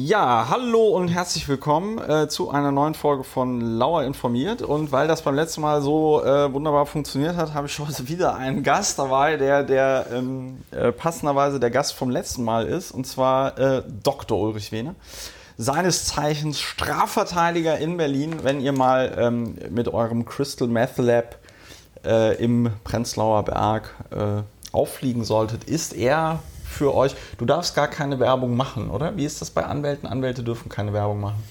Ja, hallo und herzlich willkommen äh, zu einer neuen Folge von Lauer informiert. Und weil das beim letzten Mal so äh, wunderbar funktioniert hat, habe ich heute wieder einen Gast dabei, der, der ähm, äh, passenderweise der Gast vom letzten Mal ist, und zwar äh, Dr. Ulrich Wehne. Seines Zeichens Strafverteidiger in Berlin, wenn ihr mal ähm, mit eurem Crystal Meth Lab äh, im Prenzlauer Berg äh, auffliegen solltet, ist er für euch. Du darfst gar keine Werbung machen, oder? Wie ist das bei Anwälten? Anwälte dürfen keine Werbung machen.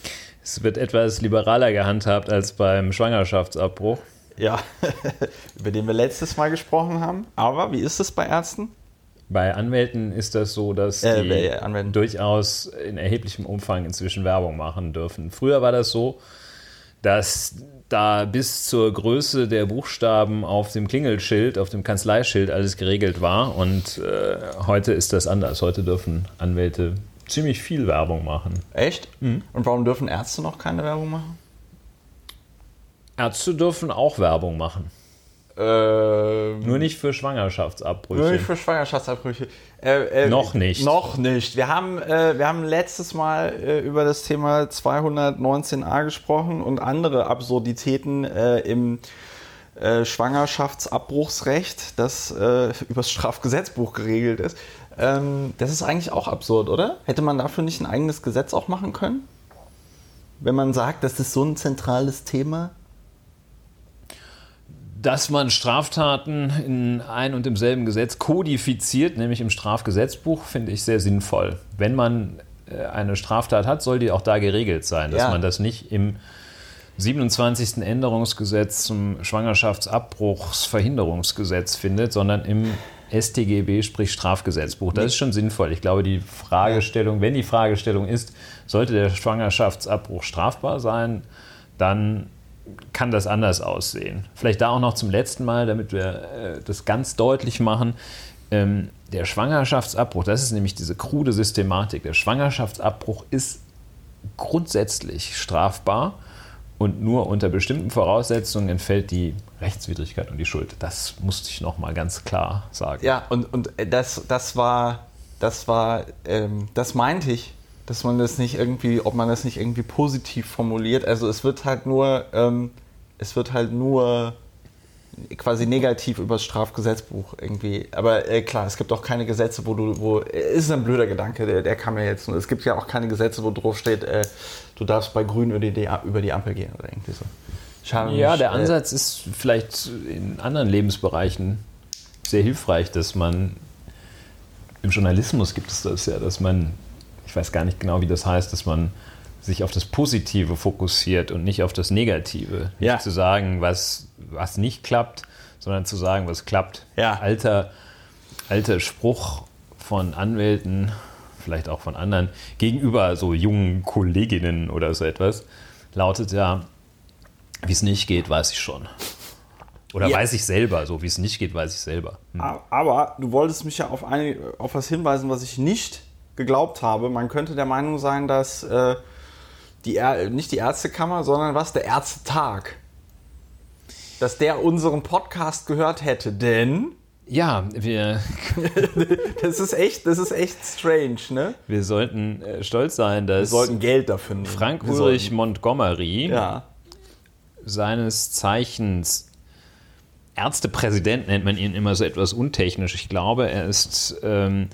Es wird etwas liberaler gehandhabt als beim Schwangerschaftsabbruch. Ja, über den wir letztes Mal gesprochen haben. Aber wie ist es bei Ärzten? Bei Anwälten ist das so, dass Äh, die durchaus in erheblichem Umfang inzwischen Werbung machen dürfen. Früher war das so, dass da bis zur Größe der Buchstaben auf dem Klingelschild, auf dem Kanzleischild alles geregelt war. Und äh, heute ist das anders. Heute dürfen Anwälte ziemlich viel Werbung machen. Echt? Und warum dürfen Ärzte noch keine Werbung machen? Ärzte dürfen auch Werbung machen. Ähm, Nur nicht für Schwangerschaftsabbrüche. Nur nicht für Schwangerschaftsabbrüche. Äh, äh, Noch nicht. Noch nicht. Wir haben, äh, wir haben letztes Mal äh, über das Thema 219a gesprochen und andere Absurditäten äh, im äh, Schwangerschaftsabbruchsrecht, das äh, übers Strafgesetzbuch geregelt ist. Ähm, das ist eigentlich auch absurd, oder? Hätte man dafür nicht ein eigenes Gesetz auch machen können? Wenn man sagt, das ist so ein zentrales Thema? Dass man Straftaten in ein und demselben Gesetz kodifiziert, nämlich im Strafgesetzbuch, finde ich sehr sinnvoll. Wenn man äh, eine Straftat hat, soll die auch da geregelt sein, dass Ja. man das nicht im 27. Änderungsgesetz zum Schwangerschaftsabbruchsverhinderungsgesetz findet, sondern im StGB, sprich Strafgesetzbuch. Das ist schon sinnvoll. Ich glaube, die Fragestellung, wenn die Fragestellung ist, sollte der Schwangerschaftsabbruch strafbar sein, dann kann das anders aussehen. Vielleicht da auch noch zum letzten Mal, damit wir äh, das ganz deutlich machen. Ähm, der Schwangerschaftsabbruch, das ist nämlich diese krude Systematik. Der Schwangerschaftsabbruch ist grundsätzlich strafbar und nur unter bestimmten Voraussetzungen entfällt die Rechtswidrigkeit und die Schuld. Das musste ich noch mal ganz klar sagen. Ja, und, und das, das war, das war, ähm, das meinte ich, dass man das nicht irgendwie, ob man das nicht irgendwie positiv formuliert. Also es wird halt nur, ähm, es wird halt nur quasi negativ über das Strafgesetzbuch irgendwie. Aber äh, klar, es gibt auch keine Gesetze, wo du, wo, ist ein blöder Gedanke, der, der kam mir jetzt nur. Es gibt ja auch keine Gesetze, wo drauf steht, äh, du darfst bei Grün über die, über die Ampel gehen oder irgendwie so. Schade Ja, der äh, Ansatz ist vielleicht in anderen Lebensbereichen sehr hilfreich, dass man im Journalismus gibt es das ja, dass man, ich weiß gar nicht genau, wie das heißt, dass man sich auf das Positive fokussiert und nicht auf das Negative. Nicht Ja. zu sagen, was, was nicht klappt, sondern zu sagen, was klappt. Ja. Alter, alter Spruch von Anwälten, vielleicht auch von anderen, gegenüber so jungen Kolleginnen oder so etwas, lautet ja, wie es nicht geht, weiß ich schon. Oder Ja. weiß ich selber, so wie es nicht geht, weiß ich selber. Hm. Aber du wolltest mich ja auf, eine, auf was hinweisen, was ich nicht geglaubt habe. Man könnte der Meinung sein, dass äh, die Ä nicht die Ärztekammer, sondern was der Ärztetag, dass der unseren Podcast gehört hätte, denn Ja, wir, das ist echt, das ist echt strange, ne? wir sollten äh, stolz sein, Wir dass sollten Geld dafür nehmen. Frank Wir Ulrich Montgomery, Ja. seines Zeichens Ärztepräsident nennt man ihn immer so etwas untechnisch. Ich glaube, er ist ähm,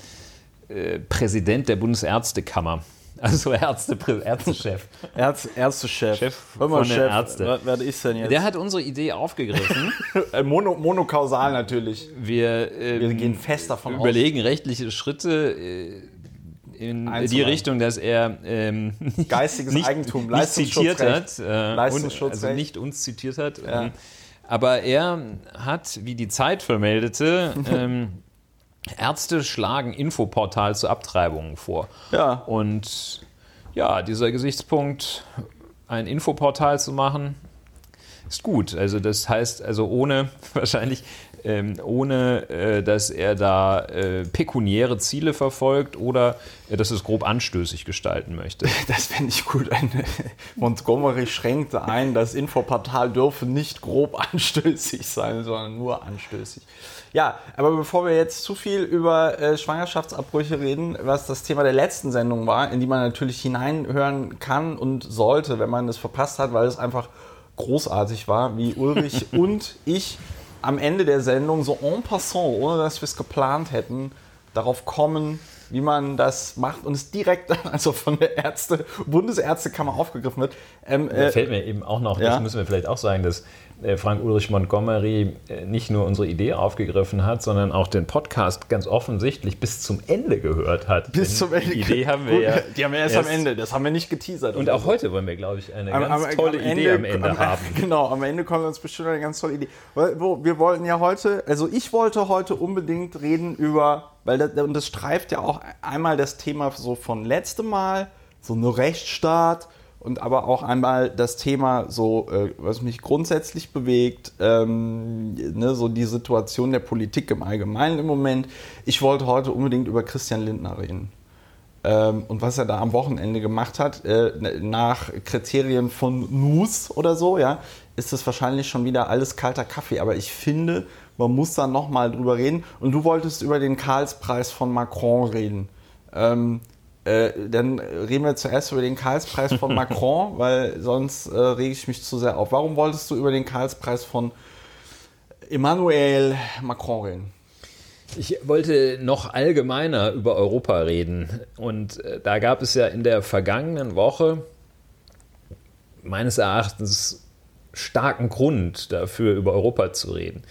äh, Präsident der Bundesärztekammer. Also Ärzte, Ärztechef. Ärz Ärztechef. Chef Hör mal, von den Chef, Ärzten. Was, was ist denn jetzt? Der hat unsere Idee aufgegriffen. Äh, Mono, monokausal natürlich. Wir, ähm, Wir gehen fest davon aus. überlegen rechtliche Schritte äh, in die Einzuleiten. Richtung, dass er ähm, Geistiges nicht, Eigentum, nicht zitiert hat, äh, also nicht uns zitiert hat. Ja. Ähm, aber er hat, wie die Zeit vermeldete, ähm, Ärzte schlagen Infoportal zu Abtreibungen vor. Ja. Und ja, dieser Gesichtspunkt, ein Infoportal zu machen, ist gut. Also das heißt, also ohne wahrscheinlich ähm, ohne äh, dass er da äh, pekuniäre Ziele verfolgt oder äh, dass es grob anstößig gestalten möchte. Das fände ich gut. Eine, Montgomery schränkte ein, das Infoportal dürfe nicht grob anstößig sein, sondern nur anstößig. Ja, aber bevor wir jetzt zu viel über äh, Schwangerschaftsabbrüche reden, was das Thema der letzten Sendung war, in die man natürlich hineinhören kann und sollte, wenn man es verpasst hat, weil es einfach großartig war, wie Ulrich und ich am Ende der Sendung so en passant, ohne dass wir es geplant hätten, darauf kommen, wie man das macht und es direkt also von der Ärzte, Bundesärztekammer aufgegriffen wird. Ähm, da äh, fällt mir eben auch noch, ja? das müssen wir vielleicht auch sagen, dass Frank Ulrich Montgomery äh, nicht nur unsere Idee aufgegriffen hat, sondern auch den Podcast ganz offensichtlich bis zum Ende gehört hat. Bis Denn zum Ende. Die Idee haben wir ja. Die haben wir erst, erst, am Ende, das haben wir nicht geteasert. Und auch heute wollen wir, glaube ich, eine am, ganz am, tolle am Idee Ende, am Ende haben. Genau, am Ende kommt uns bestimmt eine ganz tolle Idee. Wir wollten ja heute, also ich wollte heute unbedingt reden über, weil das, und das streift ja auch einmal das Thema so von letztem Mal, so eine Rechtsstaat und aber auch einmal das Thema, so äh, was mich grundsätzlich bewegt, ähm, ne, so die Situation der Politik im Allgemeinen im Moment. Ich wollte heute unbedingt über Christian Lindner reden. Ähm, und was er da am Wochenende gemacht hat, äh, nach Kriterien von News oder so, ja, ist das wahrscheinlich schon wieder alles kalter Kaffee. Aber ich finde, man muss da nochmal drüber reden. Und du wolltest über den Karlspreis von Macron reden. Ähm, äh, dann reden wir zuerst über den Karlspreis von Macron, weil sonst äh, rege ich mich zu sehr auf. Warum wolltest du über den Karlspreis von Emmanuel Macron reden? Ich wollte noch allgemeiner über Europa reden. Und äh, da gab es ja in der vergangenen Woche meines Erachtens starken Grund dafür, über Europa zu reden.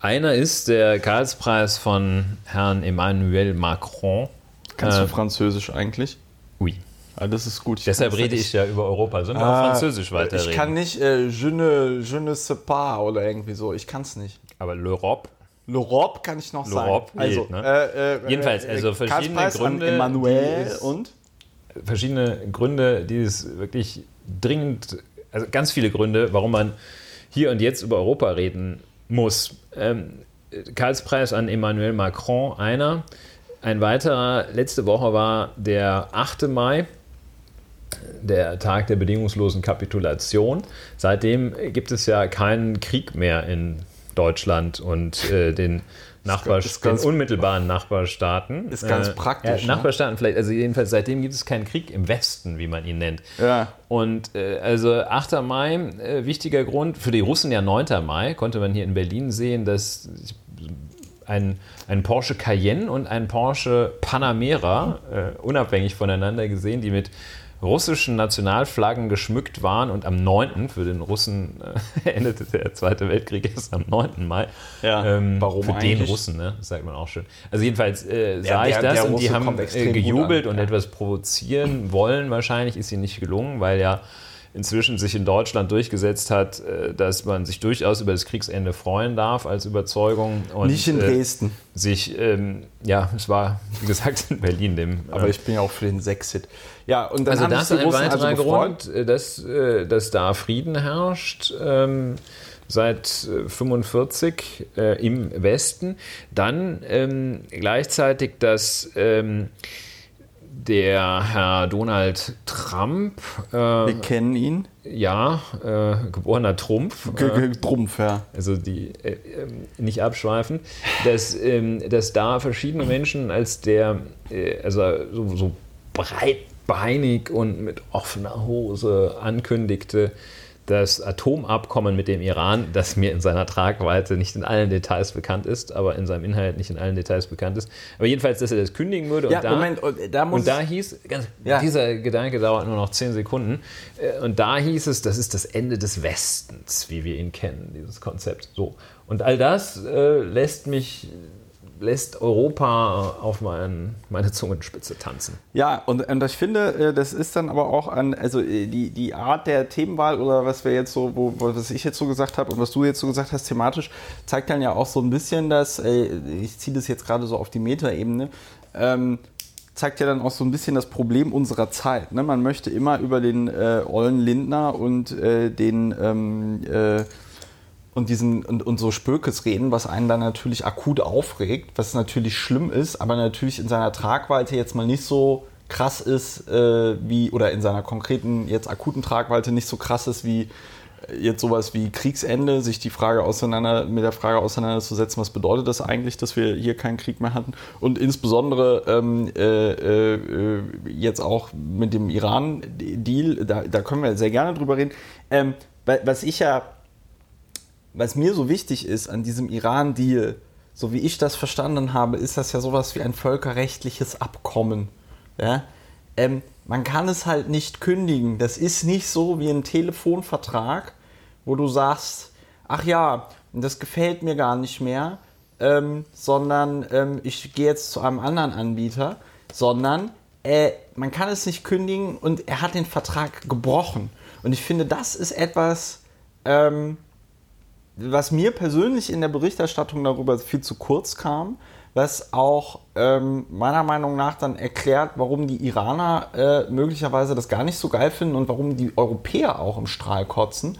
Einer ist der Karlspreis von Herrn Emmanuel Macron Kannst äh, du Französisch eigentlich? Oui. Ah, das ist gut. Ich Deshalb rede ich ja über Europa. Sollen wir ah, auf Französisch weiterreden? Ich kann nicht äh, je, ne, je ne sais pas oder irgendwie so. Ich kann es nicht. Aber l'Europe? L'Europe kann ich noch sagen. Also, ne? äh, äh, Jedenfalls, also äh, verschiedene Gründe. Emmanuel und? Verschiedene Gründe, die es wirklich dringend, also ganz viele Gründe, warum man hier und jetzt über Europa reden muss. Ähm, Karlspreis an Emmanuel Macron, einer. Ein weiterer, letzte Woche war der 8. Mai, der Tag der bedingungslosen Kapitulation. Seitdem gibt es ja keinen Krieg mehr in Deutschland und äh, den, Nachbarst den unmittelbaren Nachbarstaaten. Ist ganz äh, praktisch. Äh, Nachbarstaaten vielleicht, also jedenfalls seitdem gibt es keinen Krieg im Westen, wie man ihn nennt. Ja. Und äh, also 8. Mai, äh, wichtiger Grund, für die Russen ja 9. Mai, konnte man hier in Berlin sehen, dass ein, ein Porsche Cayenne und ein Porsche Panamera, äh, unabhängig voneinander gesehen, die mit russischen Nationalflaggen geschmückt waren und am 9. für den Russen äh, endete der Zweite Weltkrieg erst am 9. Mai. Ja, ähm, warum Für eigentlich? den Russen, ne? das sagt man auch schön. Also jedenfalls äh, sah der, ich das und die haben äh, gejubelt und ja. etwas provozieren wollen. Wahrscheinlich ist ihnen nicht gelungen, weil ja inzwischen sich in Deutschland durchgesetzt hat, äh, dass man sich durchaus über das Kriegsende freuen darf als Überzeugung. Und, Nicht in äh, Dresden. Äh, sich, ähm, ja, es war, wie gesagt, in Berlin. Dem, Aber äh, ich bin ja auch für den Sexit. Ja, und dann also das ist ein weiterer also Grund, dass, dass da Frieden herrscht. Ähm, seit 45 äh, im Westen. Dann ähm, gleichzeitig das ähm, der Herr Donald Trump. Äh, Wir kennen ihn. Ja, äh, geborener Trumpf. Äh, Trumpf, ja. Also die äh, ähm, nicht abschweifen, dass, ähm, dass da verschiedene Menschen als der, äh, also so, so breitbeinig und mit offener Hose ankündigte, das Atomabkommen mit dem Iran, das mir in seiner Tragweite nicht in allen Details bekannt ist, aber in seinem Inhalt nicht in allen Details bekannt ist. Aber jedenfalls, dass er das kündigen würde. Ja, und da, Moment, da, und da hieß, ganz, ja. dieser Gedanke dauert nur noch zehn Sekunden, äh, und da hieß es, das ist das Ende des Westens, wie wir ihn kennen, dieses Konzept. So. Und all das äh, lässt mich lässt Europa auf mein, meine Zungenspitze tanzen. Ja, und, und ich finde, äh, das ist dann aber auch an, also äh, die, die Art der Themenwahl oder was wir jetzt so, wo, was ich jetzt so gesagt habe und was du jetzt so gesagt hast, thematisch, zeigt dann ja auch so ein bisschen dass, ich ziehe das jetzt gerade so auf die Metaebene, ähm, zeigt ja dann auch so ein bisschen das Problem unserer Zeit. Ne? Man möchte immer über den äh, Ollen Lindner und äh, den ähm, äh, und diesen und, und so Spökes reden, was einen dann natürlich akut aufregt, was natürlich schlimm ist, aber natürlich in seiner Tragweite jetzt mal nicht so krass ist äh, wie oder in seiner konkreten jetzt akuten Tragweite nicht so krass ist wie äh, jetzt sowas wie Kriegsende, sich die Frage auseinander mit der Frage auseinanderzusetzen, was bedeutet das eigentlich, dass wir hier keinen Krieg mehr hatten und insbesondere ähm, äh, äh, jetzt auch mit dem Iran-Deal, da, da können wir sehr gerne drüber reden. Ähm, was ich ja was mir so wichtig ist an diesem Iran-Deal, so wie ich das verstanden habe, ist das ja sowas wie ein völkerrechtliches Abkommen. Ja? Ähm, man kann es halt nicht kündigen. Das ist nicht so wie ein Telefonvertrag, wo du sagst, ach ja, das gefällt mir gar nicht mehr, ähm, sondern ähm, ich gehe jetzt zu einem anderen Anbieter, sondern äh, man kann es nicht kündigen und er hat den Vertrag gebrochen. Und ich finde, das ist etwas, ähm, was mir persönlich in der Berichterstattung darüber viel zu kurz kam, was auch ähm, meiner Meinung nach dann erklärt, warum die Iraner äh, möglicherweise das gar nicht so geil finden und warum die Europäer auch im Strahl kotzen,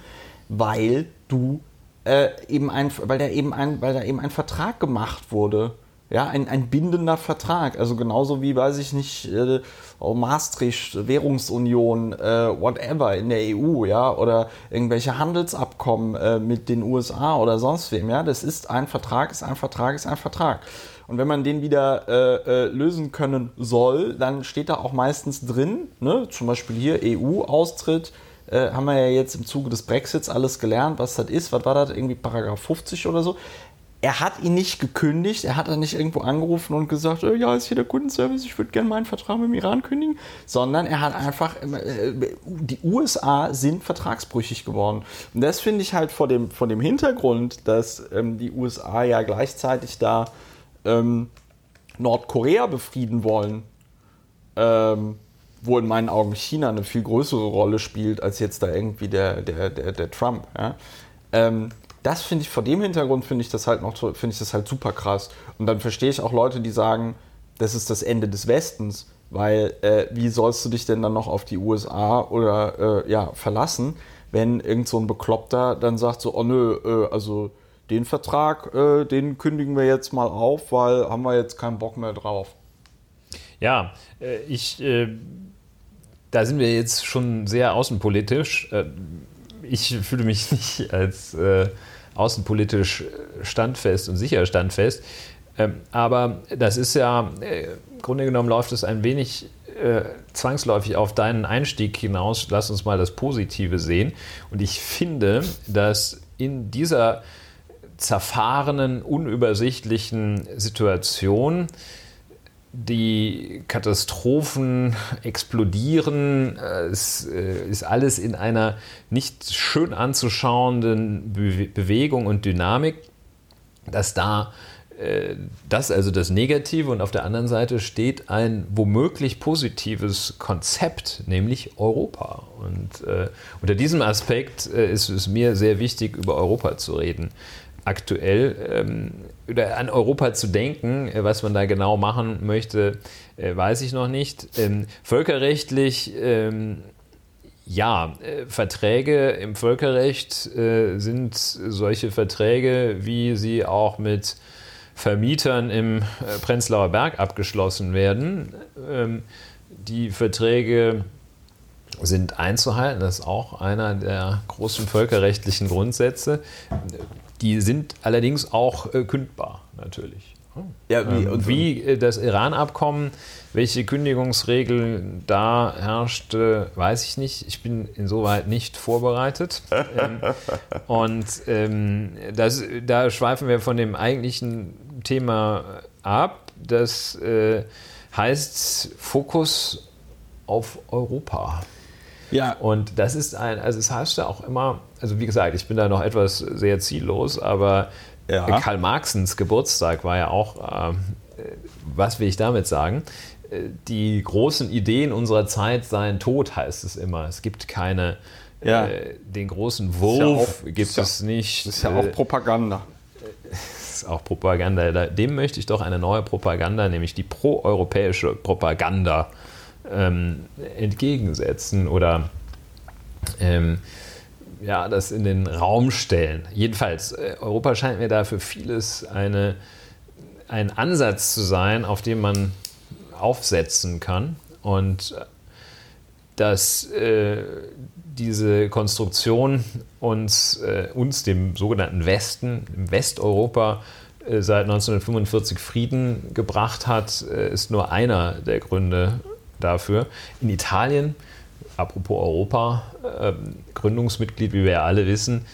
weil du äh, eben ein, weil da eben ein, weil da eben ein Vertrag gemacht wurde ja, ein, ein bindender Vertrag. Also genauso wie, weiß ich nicht, äh, oh, Maastricht, Währungsunion, äh, whatever in der EU, ja, oder irgendwelche Handelsabkommen äh, mit den USA oder sonst wem, ja. Das ist ein Vertrag, ist ein Vertrag, ist ein Vertrag. Und wenn man den wieder äh, äh, lösen können soll, dann steht da auch meistens drin, ne, zum Beispiel hier EU-Austritt, äh, haben wir ja jetzt im Zuge des Brexits alles gelernt, was das ist. Was war das? Irgendwie Paragraph 50 oder so er hat ihn nicht gekündigt, er hat dann nicht irgendwo angerufen und gesagt, äh, ja, ist hier der Kundenservice, ich würde gerne meinen Vertrag mit dem Iran kündigen, sondern er hat einfach, äh, die USA sind vertragsbrüchig geworden. Und das finde ich halt vor dem, vor dem Hintergrund, dass ähm, die USA ja gleichzeitig da ähm, Nordkorea befrieden wollen, ähm, wo in meinen Augen China eine viel größere Rolle spielt als jetzt da irgendwie der, der, der, der Trump. Ja? Das finde ich vor dem Hintergrund finde ich das halt noch finde ich das halt super krass und dann verstehe ich auch Leute, die sagen, das ist das Ende des Westens, weil äh, wie sollst du dich denn dann noch auf die USA oder äh, ja verlassen, wenn irgend so ein Bekloppter dann sagt so, oh nö, äh, also den Vertrag, äh, den kündigen wir jetzt mal auf, weil haben wir jetzt keinen Bock mehr drauf. Ja, äh, ich, äh, da sind wir jetzt schon sehr außenpolitisch. ich fühle mich nicht als außenpolitisch standfest und sicher standfest. Ähm, aber das ist ja, äh, im Grunde genommen läuft es ein wenig äh, zwangsläufig auf deinen Einstieg hinaus. Lass uns mal das Positive sehen. Und ich finde, dass in dieser zerfahrenen, unübersichtlichen Situation die Katastrophen explodieren, es äh, ist alles in einer nicht schön anzuschauenden Bewegung und Dynamik, dass da äh, das also das Negative und auf der anderen Seite steht ein womöglich positives Konzept, nämlich Europa. Und äh, unter diesem Aspekt äh, ist es mir sehr wichtig, über Europa zu reden aktuell ähm, oder an Europa zu denken, äh, was man da genau machen möchte, äh, weiß ich noch nicht. Ähm, völkerrechtlich, ähm, ja, äh, Verträge im Völkerrecht sind solche Verträge, wie sie auch mit Vermietern im Prenzlauer Berg abgeschlossen werden. Ähm, die Verträge sind einzuhalten. Das ist auch einer der großen völkerrechtlichen Grundsätze. Die sind allerdings auch äh, kündbar, natürlich. Ja, wie, ähm, und wie das Iran-Abkommen, welche Kündigungsregel da herrschte, weiß ich nicht. Ich bin insoweit nicht vorbereitet. ähm, und ähm, das, da schweifen wir von dem eigentlichen Thema ab. Das äh, heißt Fokus auf Europa. Ja. Und das ist ein, also es heißt ja auch immer, also wie gesagt, ich bin da noch etwas sehr ziellos, aber ja. Karl Marxens Geburtstag war ja auch, äh, was will ich damit sagen? Die großen Ideen unserer Zeit seien tot, heißt es immer. Es gibt keine, ja. äh, den großen Wurf ja auch, gibt es nicht. Das ist ja auch Propaganda. Das ist auch Propaganda. Dem möchte ich doch eine neue Propaganda, nämlich die proeuropäische Propaganda ähm, entgegensetzen oder ähm, ja, das in den Raum stellen. Jedenfalls, äh, Europa scheint mir da für vieles eine, ein Ansatz zu sein, auf dem man aufsetzen kann. Und äh, dass äh, diese Konstruktion uns, äh, uns, dem sogenannten Westen, im Westeuropa, äh, seit 1945 Frieden gebracht hat, äh, ist nur einer der Gründe dafür. In Italien, apropos Europa, ähm, Gründungsmitglied, wie wir ja alle wissen,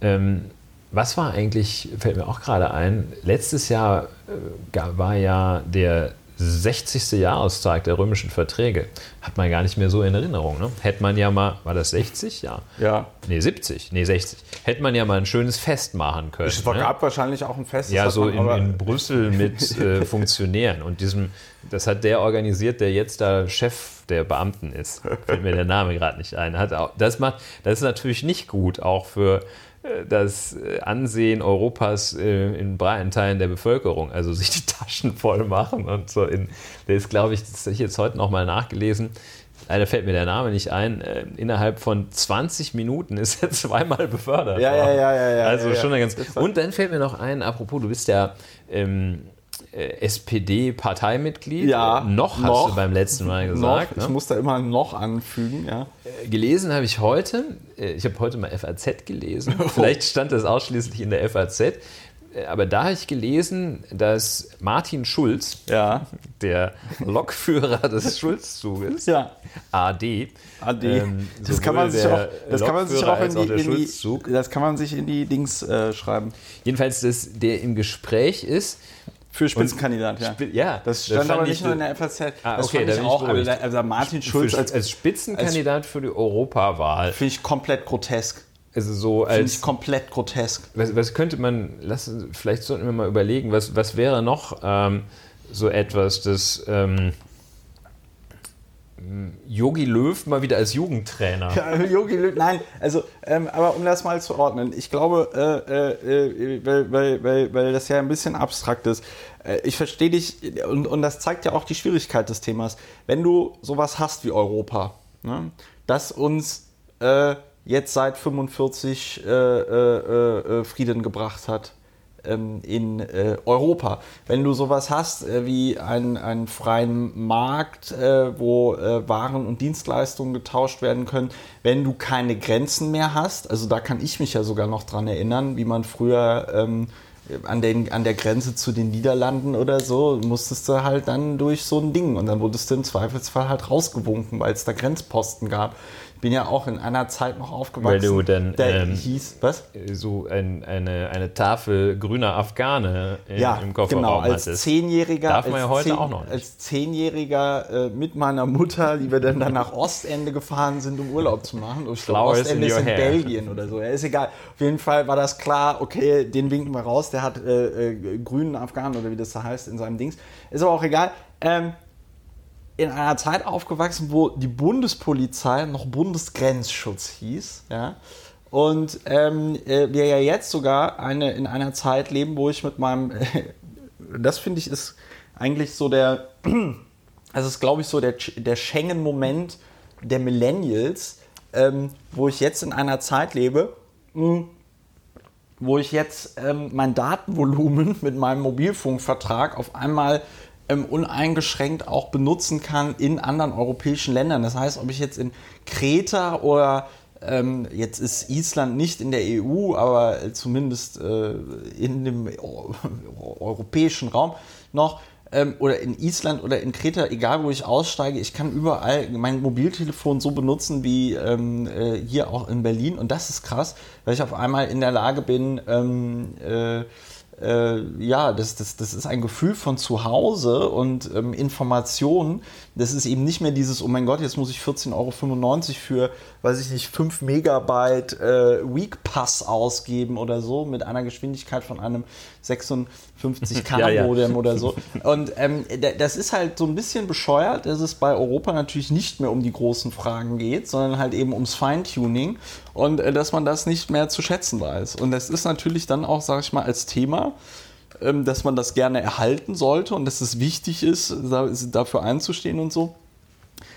ähm, was war eigentlich, fällt mir auch gerade ein, letztes Jahr äh, war ja der 60. Jahrestag der römischen Verträge. Hat man gar nicht mehr so in Erinnerung. Ne? Hätte man ja mal, war das 60? Ja. Ja. Nee, 70. Nee, 60. Hätte man ja mal ein schönes Fest machen können. Es ne? gab wahrscheinlich auch ein Fest. Ja, so in, in Brüssel mit äh, Funktionären. Und diesem, das hat der organisiert, der jetzt da Chef der Beamten ist. Fällt mir der Name gerade nicht ein. Hat auch, das, macht, das ist natürlich nicht gut, auch für äh, das äh, Ansehen Europas äh, in breiten Teilen der Bevölkerung. Also sich die Taschen voll machen und so. In, der ist, glaube ich, das habe ich jetzt heute nochmal nachgelesen. Leider fällt mir der Name nicht ein. Innerhalb von 20 Minuten ist er zweimal befördert. Ja, ja, ja, ja, ja. Also ja, schon ja. eine ganz. Und dann fällt mir noch ein, apropos, du bist ja ähm, äh, SPD-Parteimitglied. Ja, Äh, noch hast noch. du beim letzten Mal noch, gesagt. ich ne? muss da immer noch anfügen, ja. Äh, Gelesen habe ich heute, äh, ich habe heute mal FAZ gelesen. Oh. Vielleicht stand das ausschließlich in der FAZ. äh, Aber da habe ich gelesen, dass Martin Schulz, Ja. der Lokführer des Schulzzuges, Ja. AD, AD. ähm, das kann man sich auch, das kann man sich auch in die, in die das kann man sich in die Dings äh, schreiben. Jedenfalls, dass der im Gespräch ist. Für Spitzenkandidat, ja. Spi- ja, Das das stand fand aber ich nicht nur in der FAZ. Ah, das okay, fand ich bin ich auch. Also, Martin Schulz als, als Spitzenkandidat für die Europawahl. finde ich komplett grotesk. Also so Finde als ich komplett grotesk. was, was könnte man, lass, vielleicht sollten wir mal überlegen, was, was wäre noch ähm, so etwas, das ähm, Yogi Löw mal wieder als Jugendtrainer. Ja, Jogi Löw, nein, also, ähm, aber um das mal zu ordnen, ich glaube, äh, äh, äh, weil, weil, weil, weil das ja ein bisschen abstrakt ist, äh, ich verstehe dich und, und das zeigt ja auch die Schwierigkeit des Themas. Wenn du sowas hast wie Europa, ne, das uns äh, jetzt seit 45 äh, äh, äh, Frieden gebracht hat, ähm, in äh, Europa. Wenn du sowas hast äh, wie einen, einen freien Markt, äh, wo äh, Waren und Dienstleistungen getauscht werden können, wenn du keine Grenzen mehr hast, also da kann ich mich ja sogar noch dran erinnern, wie man früher ähm, an, den, an der Grenze zu den Niederlanden oder so, musstest du halt dann durch so ein Ding und dann wurdest du im Zweifelsfall halt rausgewunken, weil es da Grenzposten gab. Bin ja auch in einer Zeit noch aufgewachsen, Weil du dann, der ähm, hieß, was? So ein, eine, eine Tafel grüner Afghane in, ja, im Kofferraum genau, als hattest. Zehnjähriger, Darf man ja heute zehn, auch noch nicht. Als Zehnjähriger äh, mit meiner Mutter, die wir dann, dann nach Ostende gefahren sind, um Urlaub zu machen. Ich Flowers Ostende in ist in hair. Belgien oder so. Ja, ist egal. Auf jeden Fall war das klar, okay, den winken wir raus, der hat äh, äh, grünen Afghanen oder wie das da heißt in seinem Dings. Ist aber auch egal. Ähm, in einer Zeit aufgewachsen, wo die Bundespolizei noch Bundesgrenzschutz hieß, ja. Und ähm, äh, wir ja jetzt sogar eine, in einer Zeit leben, wo ich mit meinem, das finde ich ist eigentlich so der, das ist glaube ich so der, der Schengen-Moment der Millennials, ähm, wo ich jetzt in einer Zeit lebe, mh, wo ich jetzt ähm, mein Datenvolumen mit meinem Mobilfunkvertrag auf einmal ähm, uneingeschränkt auch benutzen kann in anderen europäischen Ländern. Das heißt, ob ich jetzt in Kreta oder ähm, jetzt ist Island nicht in der EU, aber zumindest äh, in dem eu- europäischen Raum noch ähm, oder in Island oder in Kreta, egal wo ich aussteige, ich kann überall mein Mobiltelefon so benutzen wie ähm, äh, hier auch in Berlin und das ist krass, weil ich auf einmal in der Lage bin, ähm, äh, äh, ja, das, das, das ist ein Gefühl von Zuhause und ähm, Informationen. Das ist eben nicht mehr dieses, oh mein Gott, jetzt muss ich 14,95 Euro für, weiß ich nicht, 5 Megabyte äh, Week Pass ausgeben oder so mit einer Geschwindigkeit von einem 56K Ja, ja. Modem oder so. Und ähm, da- das ist halt so ein bisschen bescheuert, dass es bei Europa natürlich nicht mehr um die großen Fragen geht, sondern halt eben ums Feintuning und äh, dass man das nicht mehr zu schätzen weiß. Und das ist natürlich dann auch, sage ich mal, als Thema, ähm, dass man das gerne erhalten sollte und dass es wichtig ist, da- dafür einzustehen und so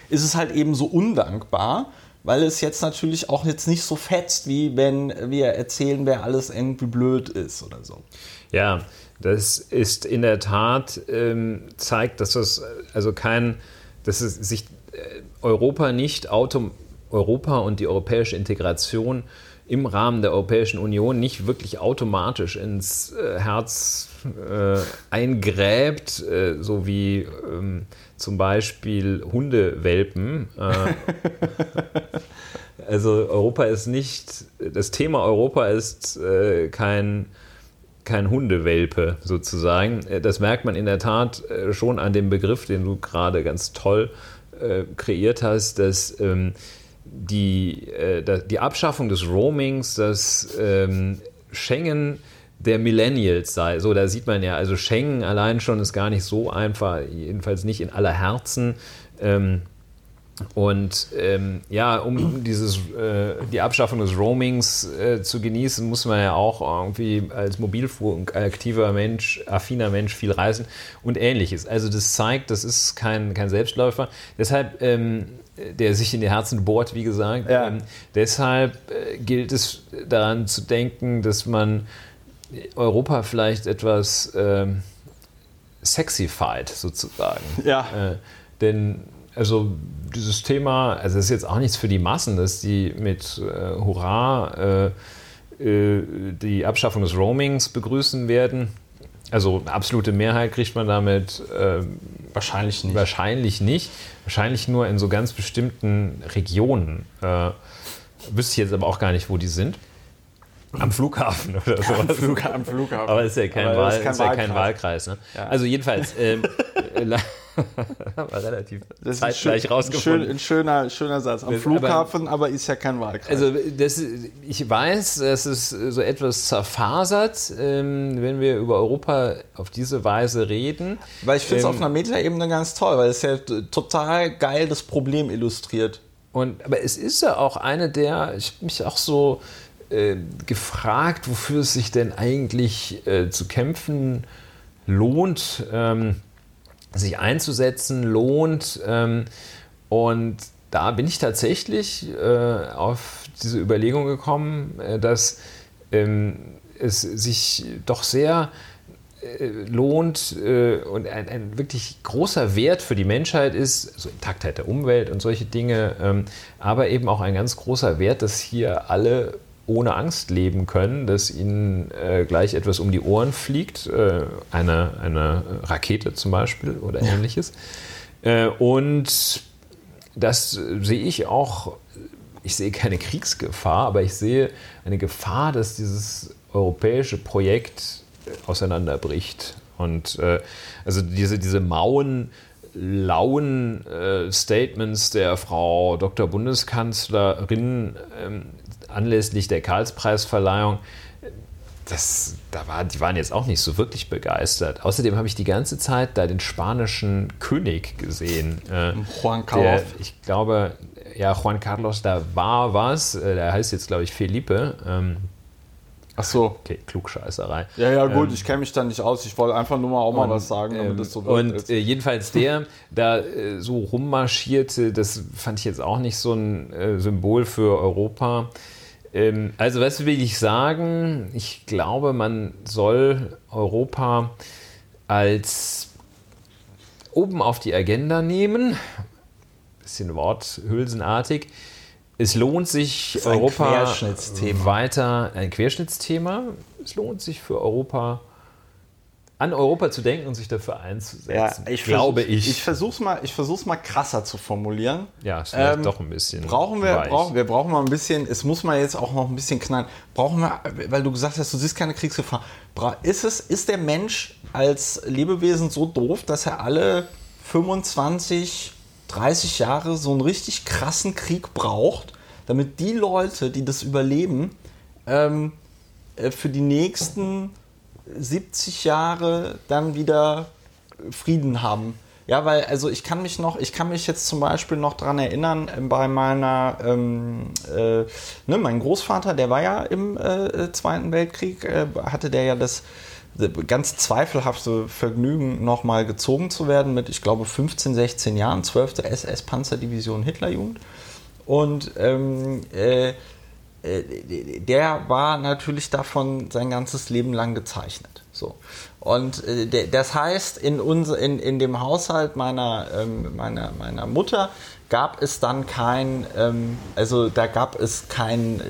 ist es halt eben so undankbar, weil es jetzt natürlich auch jetzt nicht so fetzt, wie wenn wir erzählen, wer alles irgendwie blöd ist oder so. Ja, das ist in der Tat, ähm, zeigt, dass das also kein, dass es sich äh, Europa nicht autom Europa und die europäische Integration im Rahmen der Europäischen Union nicht wirklich automatisch ins äh, Herz äh, eingräbt, äh, so wie ähm, zum Beispiel Hundewelpen. Äh. also Europa ist nicht, das Thema Europa ist äh, kein kein Hundewelpe sozusagen. Äh, das merkt man in der Tat schon an dem Begriff, den du gerade ganz toll äh, kreiert hast, dass ähm, die, äh, die Abschaffung des Roamings, dass ähm, Schengen der Millennials sei. So, da sieht man ja, also Schengen allein schon ist gar nicht so einfach, jedenfalls nicht in aller Herzen. Ähm, und ähm, ja, um dieses, äh, die Abschaffung des Roamings äh, zu genießen, muss man ja auch irgendwie als Mobilfunkaktiver Mensch, affiner Mensch viel reisen und ähnliches. Also das zeigt, das ist kein, kein Selbstläufer. Deshalb, ähm, der sich in die Herzen bohrt, wie gesagt, ja. ähm, deshalb äh, gilt es daran zu denken, dass man Europa vielleicht etwas ähm, sexified sozusagen. Ja. Äh, denn also dieses Thema, also das ist jetzt auch nichts für die Massen, dass die mit äh, Hurra äh, äh, die Abschaffung des Roamings begrüßen werden. Also eine absolute Mehrheit kriegt man damit äh, wahrscheinlich nicht. Wahrscheinlich nicht. Wahrscheinlich nur in so ganz bestimmten Regionen. Äh, wüsste ich jetzt aber auch gar nicht, wo die sind. Am Flughafen oder so. Am, Flug, am, Flughafen. Aber ist ja kein, Wahl, ist kein, ist ja kein Wahlkreis. ne? ja. Also jedenfalls. Ähm, war relativ das ist zeitgleich rausgefunden. Schön, ein schöner, schöner Satz. Am Flughafen, aber, aber, ist ja kein Wahlkreis. Also das, ich weiß, dass es so etwas zerfasert, ähm, wenn wir über Europa auf diese Weise reden. Weil ich finde es ähm, auf einer Metaebene ganz toll, weil es ja total geil das Problem illustriert. Und, aber es ist ja auch eine der, ich habe mich auch so äh, gefragt, wofür es sich denn eigentlich äh, zu kämpfen lohnt. Ähm, sich einzusetzen lohnt. Ähm, und da bin ich tatsächlich äh, auf diese Überlegung gekommen, äh, dass ähm, es sich doch sehr äh, lohnt und ein, ein, wirklich großer Wert für die Menschheit ist, also Intaktheit der Umwelt und solche Dinge, ähm, aber eben auch ein ganz großer Wert, dass hier alle ohne Angst leben können, dass ihnen äh, gleich etwas um die Ohren fliegt, äh, eine, eine Rakete zum Beispiel oder ähnliches. Äh, und das sehe ich auch, ich sehe keine Kriegsgefahr, aber ich sehe eine Gefahr, dass dieses europäische Projekt auseinanderbricht. Und äh, also diese, diese mauen, lauen äh, Statements der Frau Dr. Bundeskanzlerin, ähm, anlässlich der Karlspreisverleihung, das, da war, die waren jetzt auch nicht so wirklich begeistert. Außerdem habe ich die ganze Zeit da den spanischen König gesehen. Äh, Juan Carlos. Der, ich glaube, ja, Juan Carlos, da war was. Äh, der heißt jetzt, glaube ich, Felipe. Ähm, Ach so. Okay, Klugscheißerei. Ja, ja, gut, ähm, ich kenne mich da nicht aus. Ich wollte einfach nur mal auch mal und, was sagen, damit ähm, das so wird. Und äh, jedenfalls der da äh, so rummarschierte, das fand ich jetzt auch nicht so ein äh, Symbol für Europa. Ähm, also, was will ich sagen? Ich glaube, man soll Europa als oben auf die Agenda nehmen. Bisschen worthülsenartig es lohnt sich, Europa weiter, ein Querschnittsthema, es lohnt sich für Europa, an Europa zu denken und sich dafür einzusetzen, ja, ich glaube ich. Ich versuche es mal, mal krasser zu formulieren. Ja, es ähm, doch ein bisschen. Brauchen wir, brauchen, wir brauchen mal ein bisschen, es muss mal jetzt auch noch ein bisschen knallen. Brauchen wir, weil du gesagt hast, du siehst keine Kriegsgefahr. Ist, es, ist der Mensch als Lebewesen so doof, dass er alle 25 30 Jahre so einen richtig krassen Krieg braucht, damit die Leute, die das überleben, ähm, äh, für die nächsten 70 Jahre dann wieder Frieden haben. Ja, weil, also ich kann mich noch, ich kann mich jetzt zum Beispiel noch daran erinnern, äh, bei meiner, ähm, äh, ne, mein Großvater, der war ja im äh, Zweiten Weltkrieg, äh, hatte der ja das ganz zweifelhafte Vergnügen, nochmal gezogen zu werden mit, ich glaube, 15, 16 Jahren, 12. SS-Panzerdivision Hitlerjugend. Und ähm, äh, äh, der war natürlich davon sein ganzes Leben lang gezeichnet. So. Und äh, das heißt, in, unser, in, in dem Haushalt meiner, ähm, meiner, meiner Mutter gab es dann kein, ähm, also da gab es kein äh,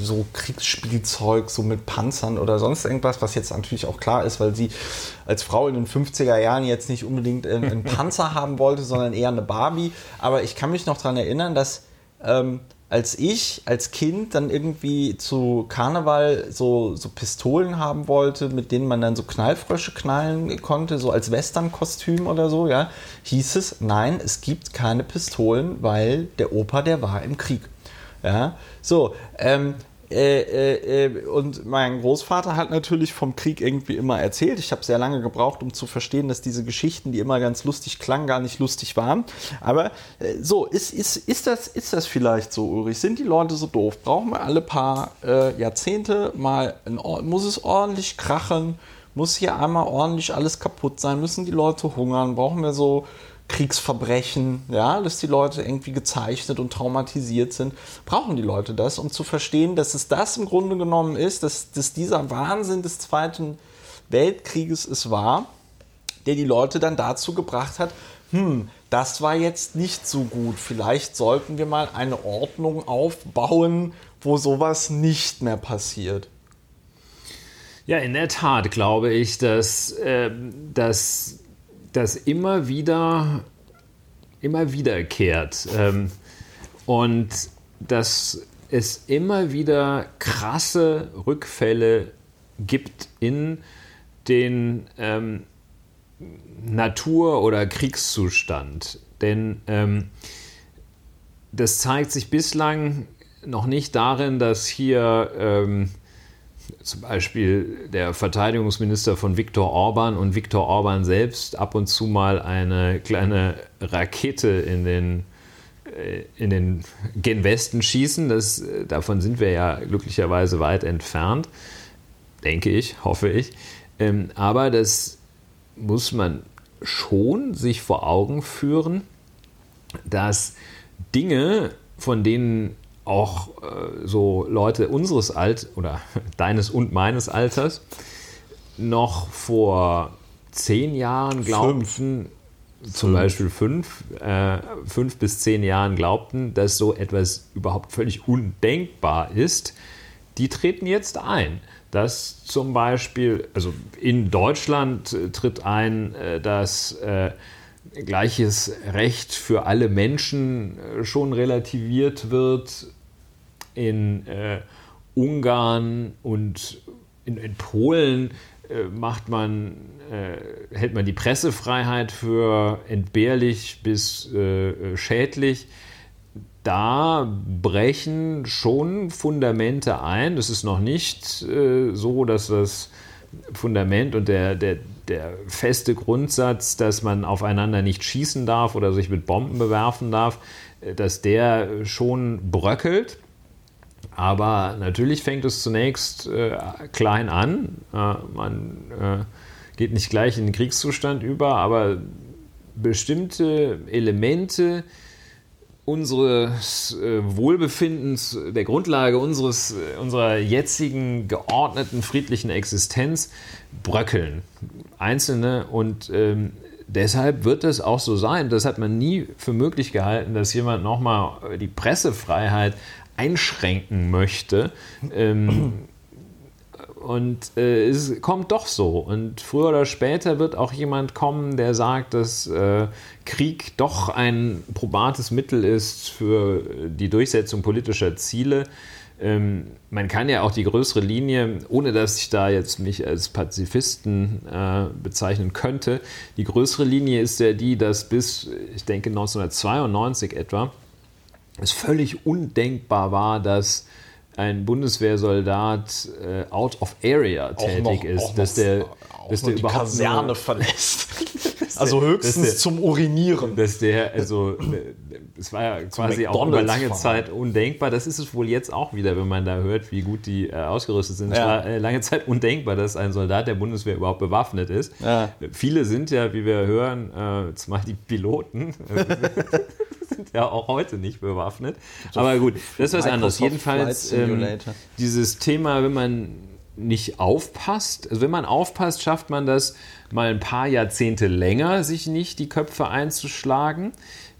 so Kriegsspielzeug, so mit Panzern oder sonst irgendwas, was jetzt natürlich auch klar ist, weil sie als Frau in den 50er Jahren jetzt nicht unbedingt einen, einen Panzer haben wollte, sondern eher eine Barbie. Aber ich kann mich noch daran erinnern, dass ähm, als ich als Kind dann irgendwie zu Karneval so, so Pistolen haben wollte, mit denen man dann so Knallfrösche knallen konnte, so als Western-Kostüm oder so, ja, hieß es, nein, es gibt keine Pistolen, weil der Opa, der war im Krieg. Ja, so, ähm, äh, äh, äh, und mein Großvater hat natürlich vom Krieg irgendwie immer erzählt. Ich habe sehr lange gebraucht, um zu verstehen, dass diese Geschichten, die immer ganz lustig klangen, gar nicht lustig waren. Aber äh, so, ist, ist, ist, das, ist das vielleicht so, Ulrich? Sind die Leute so doof? Brauchen wir alle paar äh, Jahrzehnte mal, ein, muss es ordentlich krachen? Muss hier einmal ordentlich alles kaputt sein? Müssen die Leute hungern? Brauchen wir so Kriegsverbrechen, ja, dass die Leute irgendwie gezeichnet und traumatisiert sind. Brauchen die Leute das, um zu verstehen, dass es das im Grunde genommen ist, dass, dass dieser Wahnsinn des Zweiten Weltkrieges es war, der die Leute dann dazu gebracht hat, hm, das war jetzt nicht so gut. Vielleicht sollten wir mal eine Ordnung aufbauen, wo sowas nicht mehr passiert. Ja, in der Tat glaube ich, dass, äh, dass das immer wieder, immer wiederkehrt. Ähm, und dass es immer wieder krasse Rückfälle gibt in den ähm, Natur- oder Kriegszustand. Denn ähm, das zeigt sich bislang noch nicht darin, dass hier ähm, zum Beispiel der Verteidigungsminister von Viktor Orban und Viktor Orban selbst ab und zu mal eine kleine Rakete in den, äh, in den gen Westen schießen. Das, davon sind wir ja glücklicherweise weit entfernt, denke ich, hoffe ich. Ähm, aber das muss man schon sich vor Augen führen, dass Dinge, von denen auch äh, so Leute unseres Alters oder deines und meines Alters noch vor zehn Jahren glaubten, fünf. zum. Beispiel fünf, äh, fünf bis zehn Jahren glaubten, dass so etwas überhaupt völlig undenkbar ist, die treten jetzt ein. Dass zum Beispiel, also in Deutschland äh, tritt ein, äh, dass äh, gleiches Recht für alle Menschen äh, schon relativiert wird. In äh, Ungarn und in, in Polen äh, macht man, äh, hält man die Pressefreiheit für entbehrlich bis äh, schädlich. Da brechen schon Fundamente ein. Das ist noch nicht äh, so, dass das Fundament und der, der, der feste Grundsatz, dass man aufeinander nicht schießen darf oder sich mit Bomben bewerfen darf, äh, dass der schon bröckelt. Aber natürlich fängt es zunächst äh, klein an. Äh, man äh, geht nicht gleich in den Kriegszustand über, aber bestimmte Elemente unseres äh, Wohlbefindens, der Grundlage unseres, äh, unserer jetzigen geordneten friedlichen Existenz bröckeln. Einzelne und ähm, deshalb wird es auch so sein. Das hat man nie für möglich gehalten, dass jemand nochmal die Pressefreiheit einschränken möchte. Ähm, und äh, es kommt doch so. Und früher oder später wird auch jemand kommen, der sagt, dass äh, Krieg doch ein probates Mittel ist für die Durchsetzung politischer Ziele. Ähm, man kann ja auch die größere Linie, ohne dass ich da jetzt mich als Pazifisten äh, bezeichnen könnte, die größere Linie ist ja die, dass bis, ich denke, 1992 etwa, es völlig undenkbar war, dass ein Bundeswehrsoldat äh, out of area tätig noch, ist, dass noch, der, dass der überhaupt die Kaserne nur, verlässt. also höchstens der, zum Urinieren. Dass der, also es war ja quasi auch über lange fahren. Zeit undenkbar. Das ist es wohl jetzt auch wieder, wenn man da hört, wie gut die äh, ausgerüstet sind. Ja. Es war äh, lange Zeit undenkbar, dass ein Soldat der Bundeswehr überhaupt bewaffnet ist. Ja. Viele sind ja, wie wir hören, äh, zumal die Piloten sind ja auch heute nicht bewaffnet. Aber gut, das ist was anderes. Jedenfalls ähm, dieses Thema, wenn man nicht aufpasst, also wenn man aufpasst, schafft man das mal ein paar Jahrzehnte länger, sich nicht die Köpfe einzuschlagen.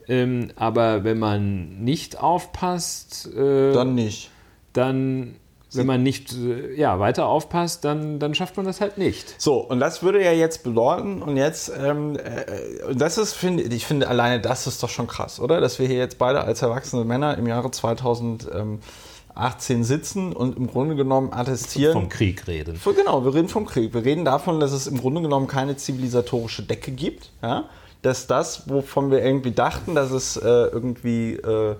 Ähm, aber wenn man nicht aufpasst, äh, dann nicht. Dann wenn man nicht äh, ja, weiter aufpasst, dann, dann schafft man das halt nicht. So, und das würde ja jetzt bedeuten, und jetzt, ähm, äh, das ist, finde ich, finde alleine das ist doch schon krass, oder? Dass wir hier jetzt beide als erwachsene Männer im Jahre 2018 sitzen und im Grunde genommen attestieren. Vom Krieg reden. Genau, wir reden vom Krieg. Wir reden davon, dass es im Grunde genommen keine zivilisatorische Decke gibt, ja? Dass das, wovon wir irgendwie dachten, dass es äh, irgendwie. Äh,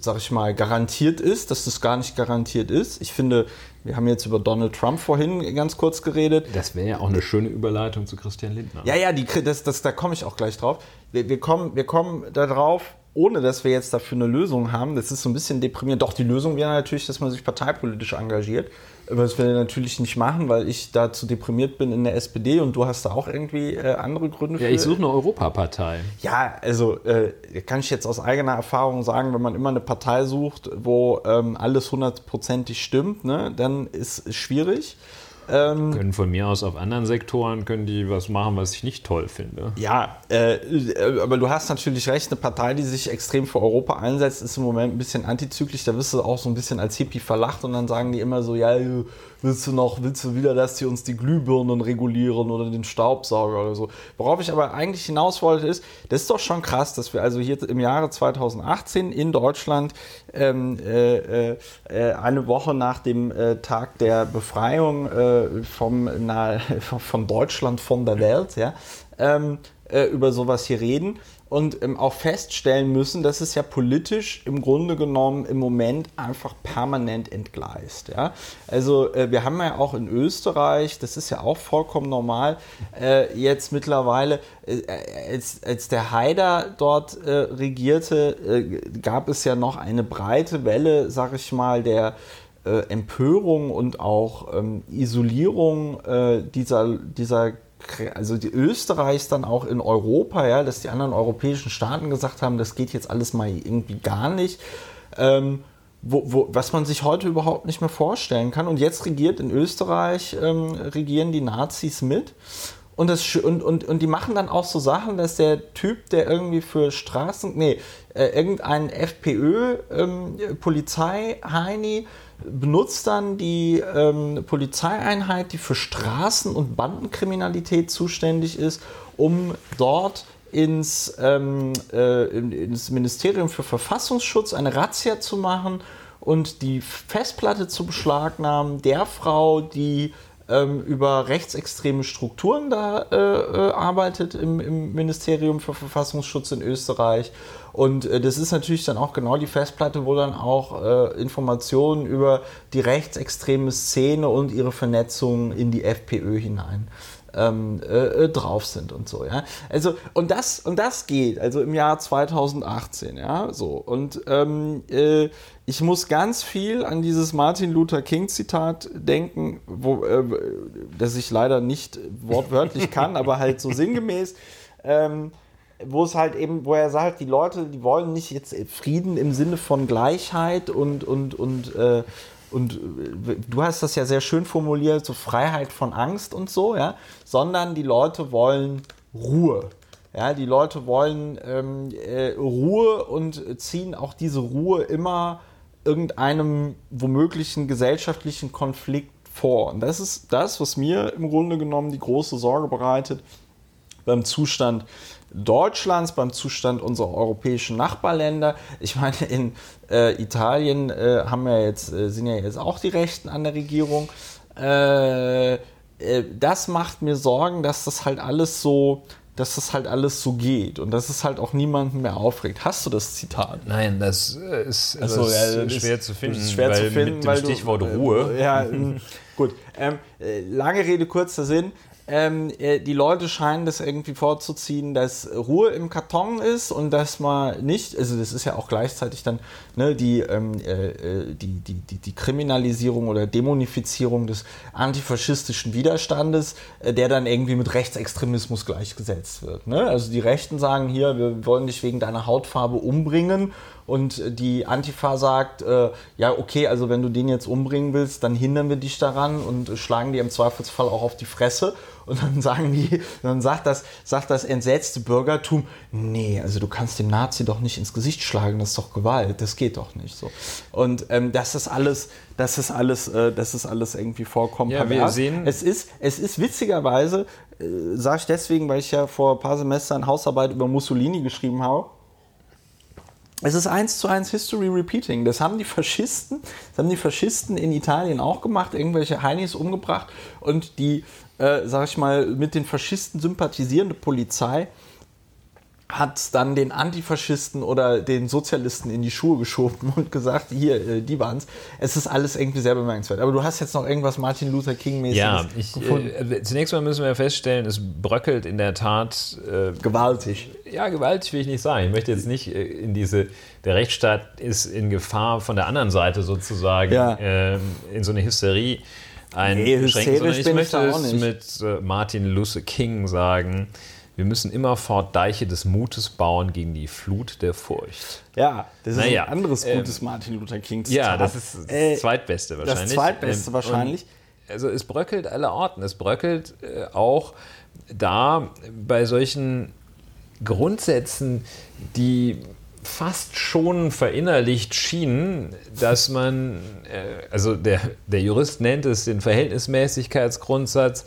sag ich mal, garantiert ist, dass das gar nicht garantiert ist. Ich finde, wir haben jetzt über Donald Trump vorhin ganz kurz geredet. Das wäre ja auch eine schöne Überleitung zu Christian Lindner. Ja, ja, die, das, das, da komme ich auch gleich drauf. Wir, wir, kommen, wir kommen darauf, ohne dass wir jetzt dafür eine Lösung haben. Das ist so ein bisschen deprimierend. Doch, die Lösung wäre natürlich, dass man sich parteipolitisch engagiert. Was wir natürlich nicht machen, weil ich dazu deprimiert bin in der SPD und du hast da auch irgendwie äh, andere Gründe für. Ja, ich suche eine Europapartei. Ja, also äh, kann ich jetzt aus eigener Erfahrung sagen, wenn man immer eine Partei sucht, wo ähm, alles hundertprozentig stimmt, ne, dann ist es schwierig. Ähm, können von mir aus auf anderen Sektoren können die was machen, was ich nicht toll finde. Ja, äh, aber du hast natürlich recht, eine Partei, die sich extrem für Europa einsetzt, ist im Moment ein bisschen antizyklisch. Da wirst du auch so ein bisschen als Hippie verlacht und dann sagen die immer so, ja, willst du noch, willst du wieder, dass die uns die Glühbirnen regulieren oder den Staubsauger oder so. Worauf ich aber eigentlich hinaus wollte, ist, das ist doch schon krass, dass wir also hier im Jahre 2018 in Deutschland ähm, äh, äh, eine Woche nach dem äh, Tag der Befreiung äh, vom, na, von Deutschland von der Welt, ja, ähm, äh, über sowas hier reden und ähm, auch feststellen müssen, dass es ja politisch im Grunde genommen im Moment einfach permanent entgleist. Ja? Also äh, wir haben ja auch in Österreich, das ist ja auch vollkommen normal, äh, jetzt mittlerweile, äh, als, als der Haider dort äh, regierte, äh, gab es ja noch eine breite Welle, sag ich mal, der äh, Empörung und auch ähm, Isolierung dieser, dieser also die Österreichs dann auch in Europa, ja, dass die anderen europäischen Staaten gesagt haben, das geht jetzt alles mal irgendwie gar nicht. Ähm, wo, wo, was man sich heute überhaupt nicht mehr vorstellen kann. Und jetzt regiert in Österreich, ähm, regieren die Nazis mit. Und, das, und, und, und die machen dann auch so Sachen, dass der Typ, der irgendwie für Straßen, nee, äh, irgendein FPÖ-Polizei-Heini ähm, benutzt dann die ähm, Polizeieinheit, die für Straßen- und Bandenkriminalität zuständig ist, um dort ins, ähm, äh, ins Ministerium für Verfassungsschutz eine Razzia zu machen und die Festplatte zu beschlagnahmen der Frau, die ähm, über rechtsextreme Strukturen da äh, äh, arbeitet im, im, Ministerium für Verfassungsschutz in Österreich. Und äh, das ist natürlich dann auch genau die Festplatte, wo dann auch äh, Informationen über die rechtsextreme Szene und ihre Vernetzung in die FPÖ hinein ähm, äh, äh, drauf sind und so, ja. Also, und das, und das geht, also im Jahr 2018, ja, so. Und ähm, äh, ich muss ganz viel an dieses Martin Luther King Zitat denken, wo, äh, das ich leider nicht wortwörtlich kann, aber halt so sinngemäß. Ähm, wo es halt eben, wo er sagt, die Leute, die wollen nicht jetzt Frieden im Sinne von Gleichheit und, und, und äh, und äh, du hast das ja sehr schön formuliert, so Freiheit von Angst und so, ja, sondern die Leute wollen Ruhe. Ja, die Leute wollen ähm, äh, Ruhe und ziehen auch diese Ruhe immer irgendeinem womöglichen gesellschaftlichen Konflikt vor. Und das ist das, was mir im Grunde genommen die große Sorge bereitet beim Zustand Deutschlands, beim Zustand unserer europäischen Nachbarländer. Ich meine, in äh, Italien äh, haben ja jetzt, äh, sind ja jetzt auch die Rechten an der Regierung. Äh, äh, das macht mir Sorgen, dass das halt alles so dass das halt alles so geht und dass es halt auch niemanden mehr aufregt. Hast du das Zitat? Nein, das ist, also, das ja, das schwer zu finden. Schwer zu finden, mit dem Stichwort du, Ruhe. Ja, gut. Ähm, lange Rede, kurzer Sinn ähm, äh, die Leute scheinen das irgendwie vorzuziehen, dass Ruhe im Karton ist und dass man nicht, also das ist ja auch gleichzeitig dann ne, die, ähm, äh, äh die, die, die, die, Kriminalisierung oder Dämonifizierung des antifaschistischen Widerstandes, äh, der dann irgendwie mit Rechtsextremismus gleichgesetzt wird. Ne? Also die Rechten sagen hier, wir wollen dich wegen deiner Hautfarbe umbringen und die Antifa sagt, äh, ja, okay, also wenn du den jetzt umbringen willst, dann hindern wir dich daran und schlagen dir im Zweifelsfall auch auf die Fresse. Und dann sagen die, dann sagt das, sagt das entsetzte Bürgertum, nee, also du kannst den Nazi doch nicht ins Gesicht schlagen, das ist doch Gewalt, das geht doch nicht so. Und ähm, das ist alles, das ist alles, äh, das ist alles irgendwie vorkommt. Ja, wir sehen. Es ist, es ist witzigerweise, äh, sage ich deswegen, weil ich ja vor ein paar Semestern Hausarbeit über Mussolini geschrieben habe es ist eins zu eins History Repeating. Das haben die Faschisten, das haben die Faschisten in Italien auch gemacht, irgendwelche Heinis umgebracht und die, äh, sag ich mal, mit den Faschisten sympathisierende Polizei hat dann den Antifaschisten oder den Sozialisten in die Schuhe geschoben und gesagt, hier, äh, die waren's. Es ist alles irgendwie sehr bemerkenswert. Aber du hast jetzt noch irgendwas Martin Luther King-mäßiges ja, ich, gefunden. Äh, zunächst mal müssen wir feststellen, es bröckelt in der Tat... Äh, gewaltig. Ja, gewaltig will ich nicht sagen. Ich möchte jetzt nicht äh, in diese... Der Rechtsstaat ist in Gefahr von der anderen Seite sozusagen ja. äh, in so eine Hysterie einschränken, nee, ich möchte es mit äh, Martin Luther King sagen wir müssen immerfort Deiche des Mutes bauen gegen die Flut der Furcht. Ja, das ist naja, ein anderes ähm, gutes Martin Luther King Zitat. Ja, das ist das äh, zweitbeste wahrscheinlich. Das zweitbeste ähm, wahrscheinlich. Also es bröckelt alle Orten. Es bröckelt äh, auch da bei solchen Grundsätzen, die fast schon verinnerlicht schienen, dass man, äh, also der, der Jurist nennt es den Verhältnismäßigkeitsgrundsatz,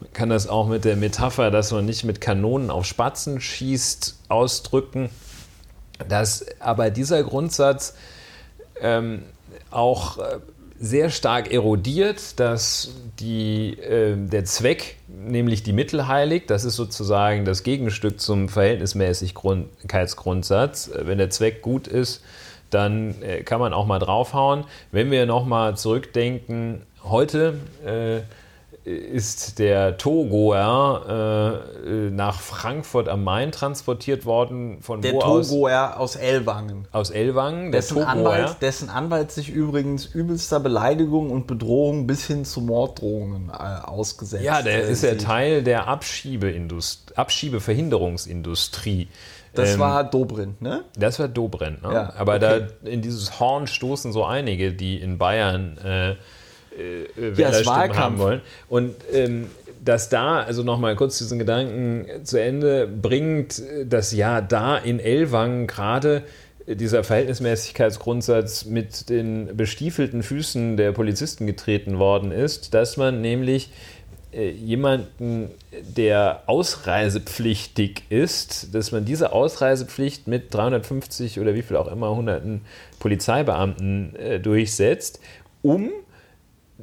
man kann das auch mit der Metapher, dass man nicht mit Kanonen auf Spatzen schießt, ausdrücken. Dass aber dieser Grundsatz ähm, auch äh, sehr stark erodiert, dass die, äh, der Zweck, nämlich die Mittel heiligt, das ist sozusagen das Gegenstück zum Verhältnismäßigkeitsgrundsatz. Wenn der Zweck gut ist, dann äh, kann man auch mal draufhauen. Wenn wir nochmal zurückdenken, heute äh, ist der Togoer äh, nach Frankfurt am Main transportiert worden. Von der Togoer aus? aus Ellwangen. Aus Ellwangen, der dessen Anwalt, dessen Anwalt sich übrigens übelster Beleidigung und Bedrohung bis hin zu Morddrohungen äh, ausgesetzt Ja, der ist ja Teil der Abschiebeverhinderungsindustrie. Das ähm, war Dobrindt, ne? Das war Dobrindt, ne? Ja, Aber okay. da in dieses Horn stoßen so einige, die in Bayern äh, äh, Wählerstimmen haben wollen. Und ähm, dass da, also nochmal kurz diesen Gedanken zu Ende bringt, dass ja da in Elwang gerade dieser Verhältnismäßigkeitsgrundsatz mit den bestiefelten Füßen der Polizisten getreten worden ist, dass man nämlich äh, jemanden, der ausreisepflichtig ist, dass man diese Ausreisepflicht mit 350 oder wie viel auch immer hunderten Polizeibeamten äh, durchsetzt, um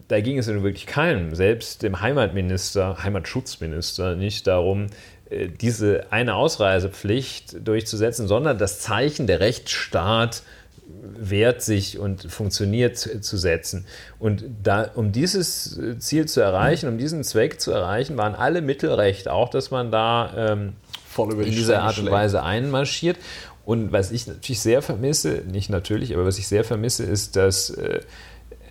da ging es ja wirklich keinem, selbst dem Heimatminister, Heimatschutzminister, nicht darum, äh, diese eine Ausreisepflicht durchzusetzen, sondern das Zeichen der Rechtsstaat wehrt sich und funktioniert zu setzen. Und da, um dieses Ziel zu erreichen, um diesen Zweck zu erreichen, waren alle Mittel recht, auch dass man da ähm, in dieser Art und Weise einmarschiert. Und was ich natürlich sehr vermisse, nicht natürlich, aber was ich sehr vermisse, ist, dass äh,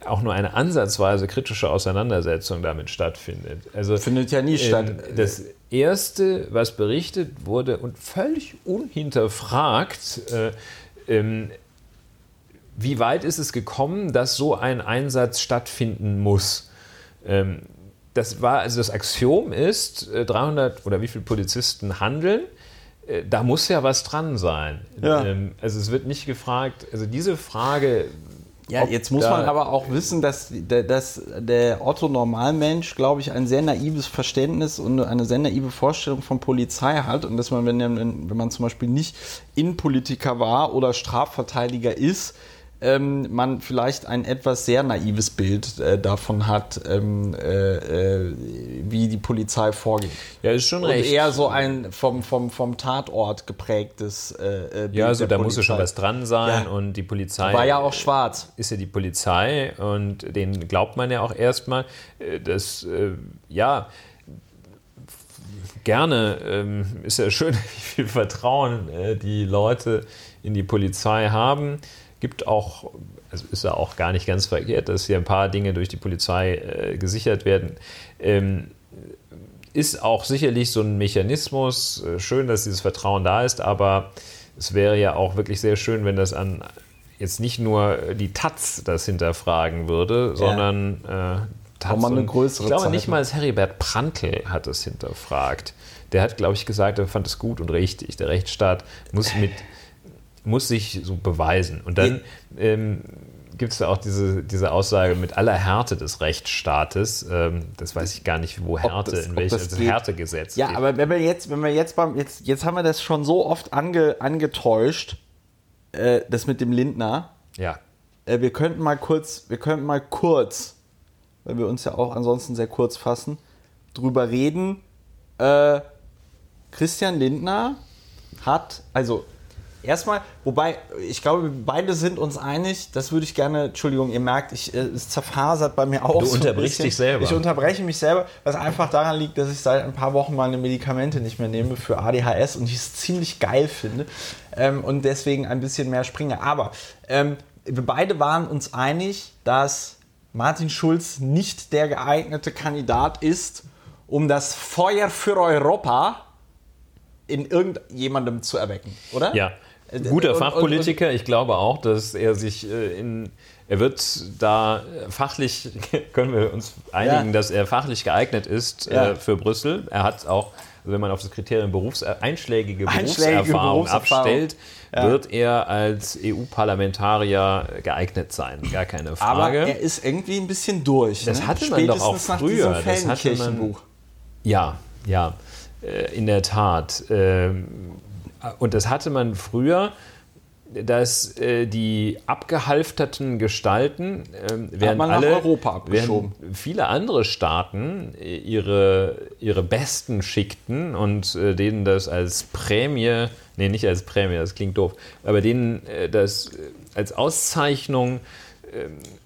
auch nur eine ansatzweise kritische Auseinandersetzung damit stattfindet. Also findet ja nie ähm, statt. Das erste, was berichtet wurde und völlig unhinterfragt, äh, ähm, wie weit ist es gekommen, dass so ein Einsatz stattfinden muss? Ähm, das war also das Axiom ist, äh, 300 oder wie viele Polizisten handeln äh, da muss ja was dran sein. Ja. Ähm, also es wird nicht gefragt, also diese Frage ja, jetzt muss man aber auch wissen, dass, dass der Otto-Normalmensch, glaube ich, ein sehr naives Verständnis und eine sehr naive Vorstellung von Polizei hat und dass man, wenn, wenn man zum Beispiel nicht Innenpolitiker war oder Strafverteidiger ist, ähm, man vielleicht ein etwas sehr naives Bild äh, davon hat, ähm, äh, äh, wie die Polizei vorgeht. Ja, ist schon Und recht. eher so ein vom, vom, vom Tatort geprägtes äh, äh, Bild. Ja, also da Polizei. muss ja schon was dran sein ja. und die Polizei. War ja auch schwarz. Ist ja die Polizei und den glaubt man ja auch erstmal. Äh, das, ja gerne. Ähm, ist ja schön, wie viel Vertrauen äh, die Leute in die Polizei haben. Gibt auch, es ist ja auch gar nicht ganz verkehrt, dass hier ein paar Dinge durch die Polizei äh, gesichert werden. Ähm, ist auch sicherlich so ein Mechanismus. Äh, schön, dass dieses Vertrauen da ist, aber es wäre ja auch wirklich sehr schön, wenn das an jetzt nicht nur die Taz das hinterfragen würde, ja. sondern äh, Taz eine größere Ich glaube Zeit. nicht mal, als Heribert Prantl hat es hinterfragt. Der hat, glaube ich, gesagt, er fand es gut und richtig. Der Rechtsstaat muss mit muss sich so beweisen. Und dann ähm, gibt es da auch diese, diese Aussage mit aller Härte des Rechtsstaates. Ähm, das weiß ich gar nicht, wo Härte, das, in welches das Härtegesetz. Ja, geht. aber wenn wir jetzt, wenn wir jetzt beim, jetzt, jetzt haben wir das schon so oft ange, angetäuscht, äh, das mit dem Lindner. Ja. Äh, wir könnten mal kurz, wir könnten mal kurz, weil wir uns ja auch ansonsten sehr kurz fassen, drüber reden. Äh, Christian Lindner hat, also erstmal, wobei, ich glaube, wir beide sind uns einig, das würde ich gerne, Entschuldigung, ihr merkt, ich, äh, es zerfasert bei mir auch. Du so unterbrichst dich selber. Ich unterbreche mich selber, was einfach daran liegt, dass ich seit ein paar Wochen meine Medikamente nicht mehr nehme für ADHS und ich es ziemlich geil finde ähm, und deswegen ein bisschen mehr springe. Aber ähm, wir beide waren uns einig, dass Martin Schulz nicht der geeignete Kandidat ist, um das Feuer für Europa in irgendjemandem zu erwecken, oder? Ja, Guter und, Fachpolitiker. Und, und, ich glaube auch, dass er sich äh, in. Er wird da fachlich, können wir uns einigen, ja. dass er fachlich geeignet ist äh, ja. für Brüssel. Er hat auch, wenn man auf das Kriterium Berufs, einschlägige, einschlägige Berufserfahrung, Berufserfahrung abstellt, ja. wird er als EU-Parlamentarier geeignet sein. Gar keine Frage. Aber er ist irgendwie ein bisschen durch. Das ne? hatte man doch auch früher. Das hatte man, ja, ja, in der Tat. Ähm, und das hatte man früher, dass äh, die abgehalfterten Gestalten, äh, während, alle, während viele andere Staaten äh, ihre, ihre Besten schickten und äh, denen das als Prämie, nee, nicht als Prämie, das klingt doof, aber denen äh, das äh, als Auszeichnung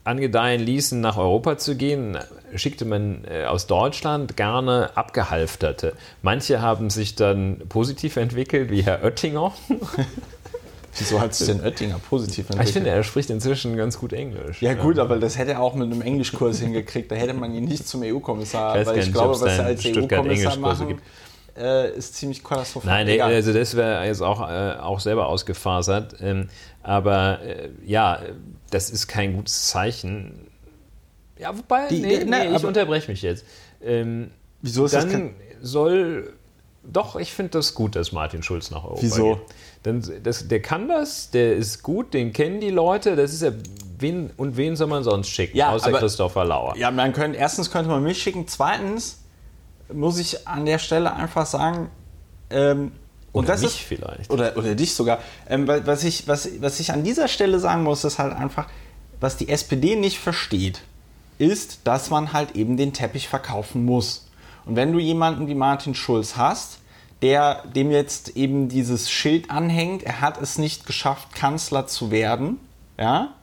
angedeihen ließen, nach Europa zu gehen, schickte man äh, aus Deutschland gerne Abgehalfterte. Manche haben sich dann positiv entwickelt, wie Herr Oettinger. Wieso hat sich denn Oettinger positiv entwickelt? Ich finde, er spricht inzwischen ganz gut Englisch. Ja gut, aber das hätte er auch mit einem Englischkurs hingekriegt. Da hätte man ihn nicht zum EU-Kommissar, weil ich glaube, was er als EU-Kommissar machen, gibt. Äh, ist ziemlich katastrophal. Nein, Egal. also das wäre jetzt auch, äh, auch selber ausgefasert. Ähm, aber ja, das ist kein gutes Zeichen. Ja, wobei, die, nee, nee, nee ich unterbreche mich jetzt. Ähm, Wieso ist dann das soll doch, ich finde das gut, dass Martin Schulz nach Europa Wieso? geht. Denn das, der kann das, der ist gut, den kennen die Leute. Das ist ja, wen, und wen soll man sonst schicken, ja, außer aber, Christopher Lauer? Ja, man könnte, erstens könnte man mich schicken, zweitens muss ich an der Stelle einfach sagen, ähm, und oder das mich ist, vielleicht. Oder, oder dich sogar. Ähm, was, ich, was, was ich an dieser Stelle sagen muss, ist halt einfach, was die SPD nicht versteht, ist, dass man halt eben den Teppich verkaufen muss. Und wenn du jemanden wie Martin Schulz hast, der dem jetzt eben dieses Schild anhängt, er hat es nicht geschafft, Kanzler zu werden, ja,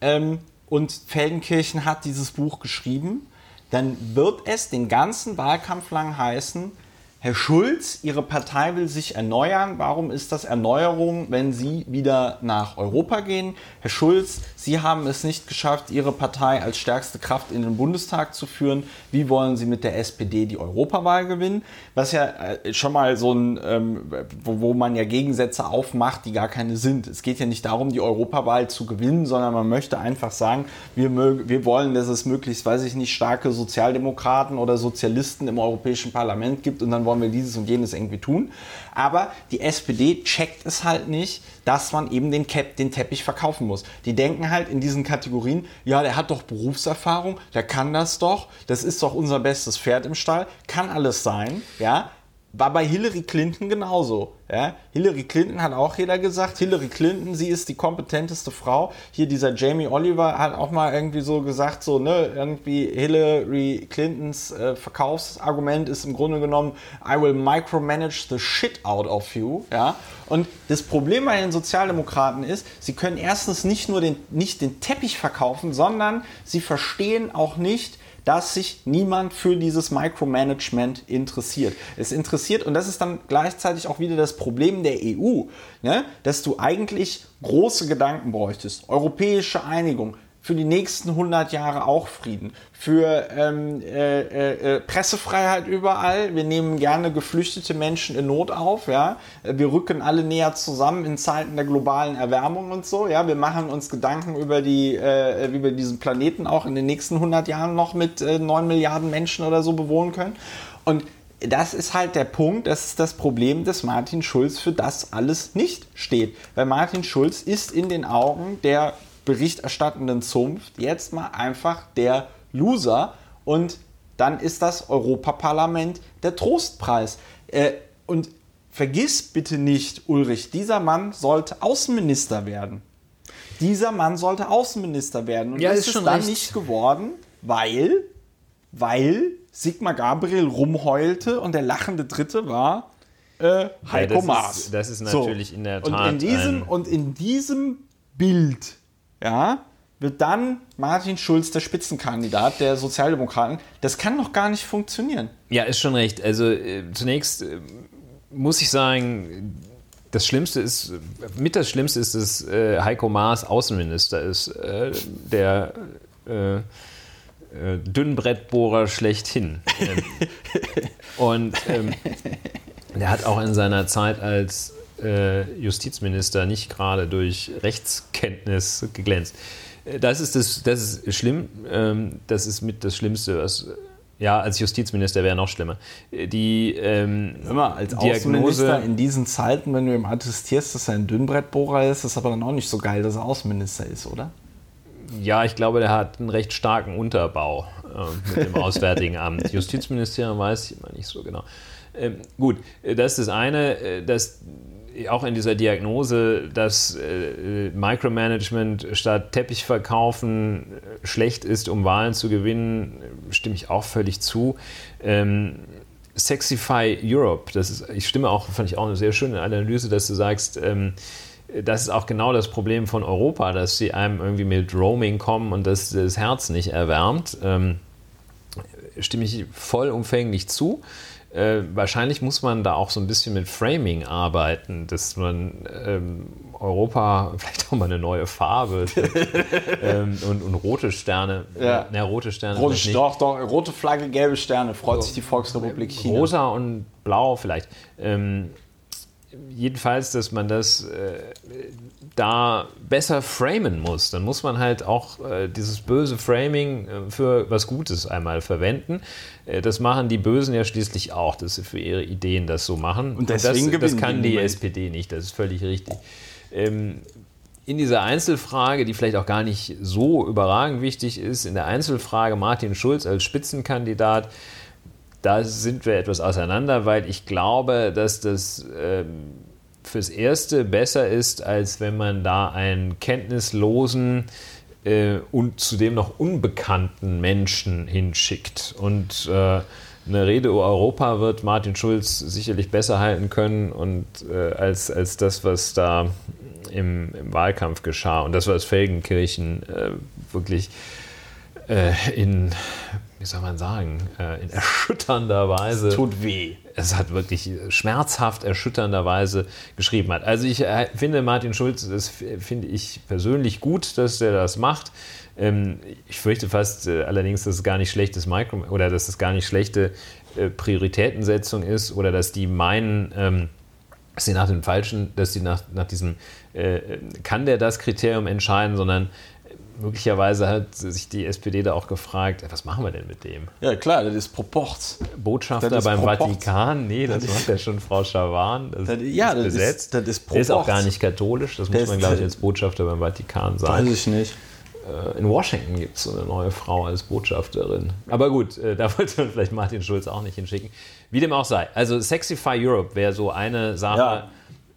ähm, und Feldenkirchen hat dieses Buch geschrieben, dann wird es den ganzen Wahlkampf lang heißen, Herr Schulz, Ihre Partei will sich erneuern. Warum ist das Erneuerung, wenn Sie wieder nach Europa gehen? Herr Schulz, Sie haben es nicht geschafft, Ihre Partei als stärkste Kraft in den Bundestag zu führen. Wie wollen Sie mit der SPD die Europawahl gewinnen? Was ja äh, schon mal so ein, ähm, wo, wo man ja Gegensätze aufmacht, die gar keine sind. Es geht ja nicht darum, die Europawahl zu gewinnen, sondern man möchte einfach sagen, wir, mögen, wir wollen, dass es möglichst, weiß ich nicht, starke Sozialdemokraten oder Sozialisten im Europäischen Parlament gibt und dann wollen wollen wir dieses und jenes irgendwie tun. Aber die SPD checkt es halt nicht, dass man eben den, Cap, den Teppich verkaufen muss. Die denken halt in diesen Kategorien, ja, der hat doch Berufserfahrung, der kann das doch, das ist doch unser bestes Pferd im Stall, kann alles sein, ja. War bei Hillary Clinton genauso. Ja? Hillary Clinton hat auch jeder gesagt, Hillary Clinton, sie ist die kompetenteste Frau. Hier dieser Jamie Oliver hat auch mal irgendwie so gesagt, so, ne, irgendwie Hillary Clintons äh, Verkaufsargument ist im Grunde genommen, I will micromanage the shit out of you. Ja? Und das Problem bei den Sozialdemokraten ist, sie können erstens nicht nur den, nicht den Teppich verkaufen, sondern sie verstehen auch nicht, dass sich niemand für dieses Micromanagement interessiert. Es interessiert, und das ist dann gleichzeitig auch wieder das Problem der EU, ne, dass du eigentlich große Gedanken bräuchtest. Europäische Einigung, für die nächsten 100 Jahre auch Frieden, für ähm, äh, äh, Pressefreiheit überall. Wir nehmen gerne geflüchtete Menschen in Not auf. Ja, wir rücken alle näher zusammen in Zeiten der globalen Erwärmung und so. Ja, wir machen uns Gedanken über die, äh, wir diesen Planeten auch in den nächsten 100 Jahren noch mit äh, 9 Milliarden Menschen oder so bewohnen können. Und das ist halt der Punkt, das ist das Problem, dass Martin Schulz für das alles nicht steht. Weil Martin Schulz ist in den Augen der berichterstattenden Zunft jetzt mal einfach der Loser und dann ist das Europaparlament der Trostpreis. Äh, und vergiss bitte nicht, Ulrich, dieser Mann sollte Außenminister werden. Dieser Mann sollte Außenminister werden. Und Ja, das ist ist, schon dann recht. nicht geworden, weil, weil Sigmar Gabriel rumheulte und der lachende Dritte war äh, Heiko das ist- Maas. das ist natürlich in der und Tat in diesem ein- Und in diesem Bild ja, wird dann Martin Schulz der Spitzenkandidat der Sozialdemokraten. Das kann doch gar nicht funktionieren. Ja, ist schon recht. Also äh, zunächst äh, muss ich sagen, das Schlimmste ist, mit das Schlimmste ist, dass äh, Heiko Maas Außenminister ist, äh, der äh, äh, Dünnbrettbohrer schlechthin. Ähm, Und ähm, der hat auch in seiner Zeit als äh, Justizminister nicht gerade durch Rechtskenntnis geglänzt. Äh, Das ist, das, das ist schlimm. Ähm, das ist mit das Schlimmste, was. Ja, als Justizminister wäre noch schlimmer. Äh, Die ähm, Immer als Diagnose- Außenminister in diesen Zeiten, wenn du ihm attestierst, dass er ein Dünnbrettbohrer ist, ist aber dann auch nicht so geil, dass er Außenminister ist, oder? Ja, ich glaube, der hat einen recht starken Unterbau äh, mit dem Auswärtigen Amt. Justizministerium weiß ich immer nicht so genau. Ähm, gut, äh, das ist das eine, dass auch in dieser Diagnose, dass äh, Micromanagement statt Teppich verkaufen äh, schlecht ist, um Wahlen zu gewinnen, stimme ich auch völlig zu. Ähm, Sexify Europe, das ist, ich stimme auch, fand ich auch eine sehr schöne Analyse, dass du sagst, ähm, das ist auch genau das Problem von Europa, dass sie einem irgendwie mit Roaming kommen und das das Herz nicht erwärmt. Ähm, stimme ich vollumfänglich zu. Äh, wahrscheinlich muss man da auch so ein bisschen mit Framing arbeiten, dass man ähm, Europa vielleicht auch mal eine neue Farbe ähm, und, und rote Sterne, Ja. na, rote Sterne Rote, doch, doch, rote Flagge, gelbe Sterne, freut sich die Volksrepublik China. Rosa und blau vielleicht. Ähm, jedenfalls, dass man das äh, da besser framen muss. Dann muss man halt auch äh, dieses böse Framing äh, für was Gutes einmal verwenden. Äh, das machen die Bösen ja schließlich auch, dass sie für ihre Ideen das so machen. Und deswegen das, das kann die die. SPD nicht, das ist völlig richtig. Ähm, in dieser Einzelfrage, die vielleicht auch gar nicht so überragend wichtig ist, in der Einzelfrage Martin Schulz als Spitzenkandidat, da sind wir etwas auseinander, weil ich glaube, dass das ähm, fürs Erste besser ist, als wenn man da einen kenntnislosen äh, und zudem noch unbekannten Menschen hinschickt. Und äh, eine Rede über Europa wird Martin Schulz sicherlich besser halten können und, äh, als, als das, was da im, im Wahlkampf geschah. Und das, was Felgenkirchen äh, wirklich äh, in, wie soll man sagen, äh, in erschütternder Weise Tut weh. Es hat wirklich schmerzhaft erschütternder Weise geschrieben hat. Also ich äh, finde Martin Schulz, das finde ich persönlich gut, dass er das macht. Ähm, ich fürchte fast äh, allerdings, dass es gar nicht schlechtes Micro oder dass es gar nicht schlechte äh, Prioritätensetzung ist oder dass die meinen, ähm, dass sie nach dem falschen, dass sie nach, nach diesem kann der das Kriterium entscheiden, sondern möglicherweise hat sich die SPD da auch gefragt, was machen wir denn mit dem? Ja, klar, das ist Proports. Botschafter Das ist beim Proport. Vatikan? Nee, das macht ja schon Frau Schawan. Das, Das- ja, das ist- besetzt. das ist Der ist auch gar nicht katholisch, das muss man, ist- glaube ich, als Botschafter beim Vatikan sagen. ich nicht. Äh, In Washington gibt es so eine neue Frau als Botschafterin. Aber gut, äh, da wollte man vielleicht Martin Schulz auch nicht hinschicken. Wie dem auch sei. Also Sexify Europe wäre so eine Sache, Ja.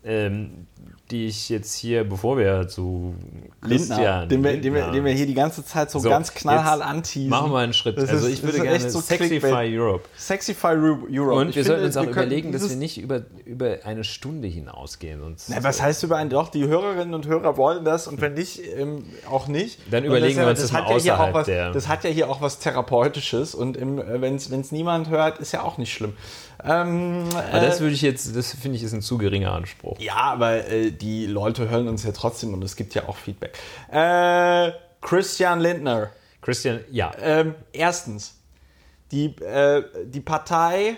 ähm, die ich jetzt hier, bevor wir zu Lindner, Christian den wir, den, wir, den wir hier die ganze Zeit so, So, ganz knallhart anteasen. Machen wir einen Schritt. Das also ist- ich würde gerne so Sexify Clickbait. Europe. Sexify Europe. Und Ich wir finde, sollten uns auch überlegen, dass wir nicht über, über eine Stunde hinausgehen. Sonst Na, was heißt über einen? Doch, die Hörerinnen und Hörer wollen das und wenn nicht, ähm, auch nicht. Dann überlegen das wir uns das das hat mal ja hier auch außerhalb was, der- Das hat ja hier auch was Therapeutisches und wenn es niemand hört, ist ja auch nicht schlimm. Ähm, Aber das äh, würde ich jetzt, das finde ich, ist ein zu geringer Anspruch. ja, aber äh, die Leute hören uns ja trotzdem und es gibt ja auch Feedback. Äh, Christian Lindner. Christian, ja. Ähm, erstens, die, äh, die Partei,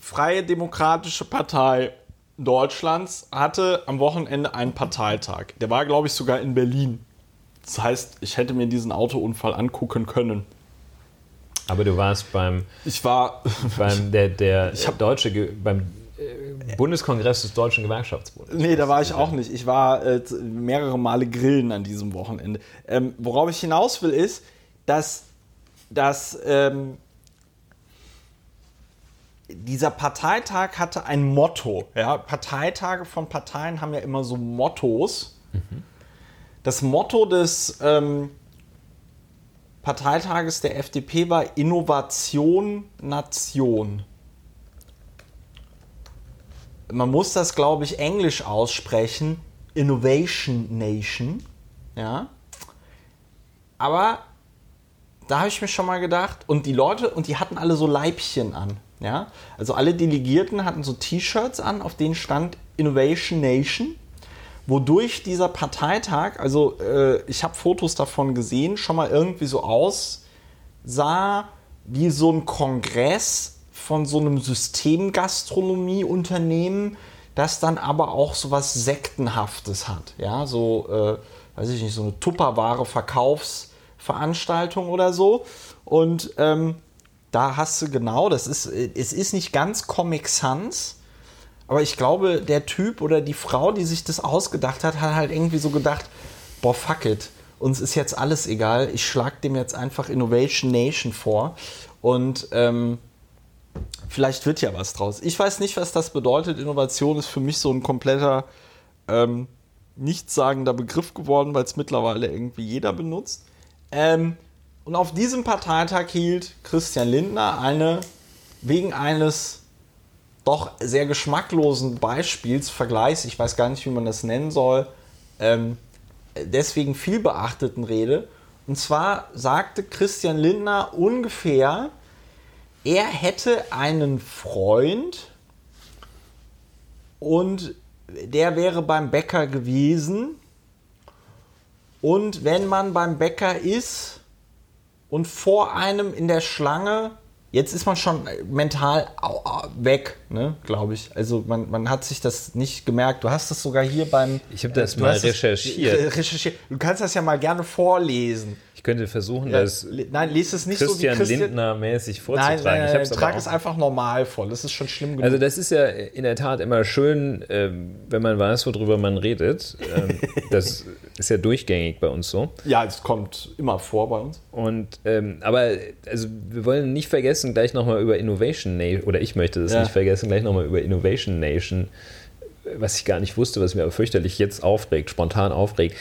Freie Demokratische Partei Deutschlands, hatte am Wochenende einen Parteitag. Der war, glaube ich, sogar in Berlin. Das heißt, ich hätte mir diesen Autounfall angucken können. Aber du warst beim, Ich war. beim der, der hab- deutsche, beim äh, Bundeskongress des Deutschen Gewerkschaftsbundes. Nee, da war ich auch nicht. Ich war äh, mehrere Male grillen an diesem Wochenende. Ähm, worauf ich hinaus will, ist, dass, dass ähm, dieser Parteitag hatte ein Motto. Ja? Parteitage von Parteien haben ja immer so Mottos. Das Motto des ähm, Parteitages der FDP war Innovation Nation. Man muss das, glaube ich, englisch aussprechen. Innovation Nation. Ja. Aber da habe ich mir schon mal gedacht, und die Leute, und die hatten alle so Leibchen an. Ja? Also alle Delegierten hatten so T-Shirts an, auf denen stand Innovation Nation. Wodurch dieser Parteitag, also äh, ich habe Fotos davon gesehen, schon mal irgendwie so aussah wie so ein Kongress von so einem Systemgastronomieunternehmen, das dann aber auch so was Sektenhaftes hat. Ja, so, äh, weiß ich nicht, so eine Tupperware-Verkaufsveranstaltung oder so. Und ähm, da hast du genau, das ist, es ist nicht ganz Comic Sans, aber ich glaube, der Typ oder die Frau, die sich das ausgedacht hat, hat halt irgendwie so gedacht, boah, fuck it, uns ist jetzt alles egal, ich schlag dem jetzt einfach Innovation Nation vor und ähm, vielleicht wird ja was draus. Ich weiß nicht, was das bedeutet. Innovation ist für mich so ein kompletter ähm, nichtssagender Begriff geworden, weil es mittlerweile irgendwie jeder benutzt. Ähm, und auf diesem Parteitag hielt Christian Lindner eine wegen eines doch sehr geschmacklosen Beispiels, Vergleichs, ich weiß gar nicht, wie man das nennen soll, ähm, deswegen viel beachteten Rede. Und zwar sagte Christian Lindner ungefähr, er hätte einen Freund und der wäre beim Bäcker gewesen. Und wenn man beim Bäcker ist und vor einem in der Schlange, jetzt ist man schon mental au- au- weg, ne, glaube ich. Also man, man hat sich das nicht gemerkt. Du hast das sogar hier beim... Ich habe das du mal recherchiert. re- recherchiert. Du kannst das ja mal gerne vorlesen. Ich könnte versuchen, Ja, das nein, lies es nicht Christian, so Christian Lindner-mäßig Nein, vorzutragen. nein, ich nein, hab's aber trag auch- es einfach normal vor. Das ist schon schlimm genug. Also das ist ja in der Tat immer schön, ähm, wenn man weiß, worüber man redet. Ähm, das ist ja durchgängig bei uns so. ja, es kommt immer vor bei uns. Und ähm, aber also wir wollen nicht vergessen, gleich nochmal über Innovation Nation, oder ich möchte das Ja. nicht vergessen, gleich nochmal über Innovation Nation, äh, was ich gar nicht wusste, was mir aber fürchterlich jetzt aufregt, spontan aufregt.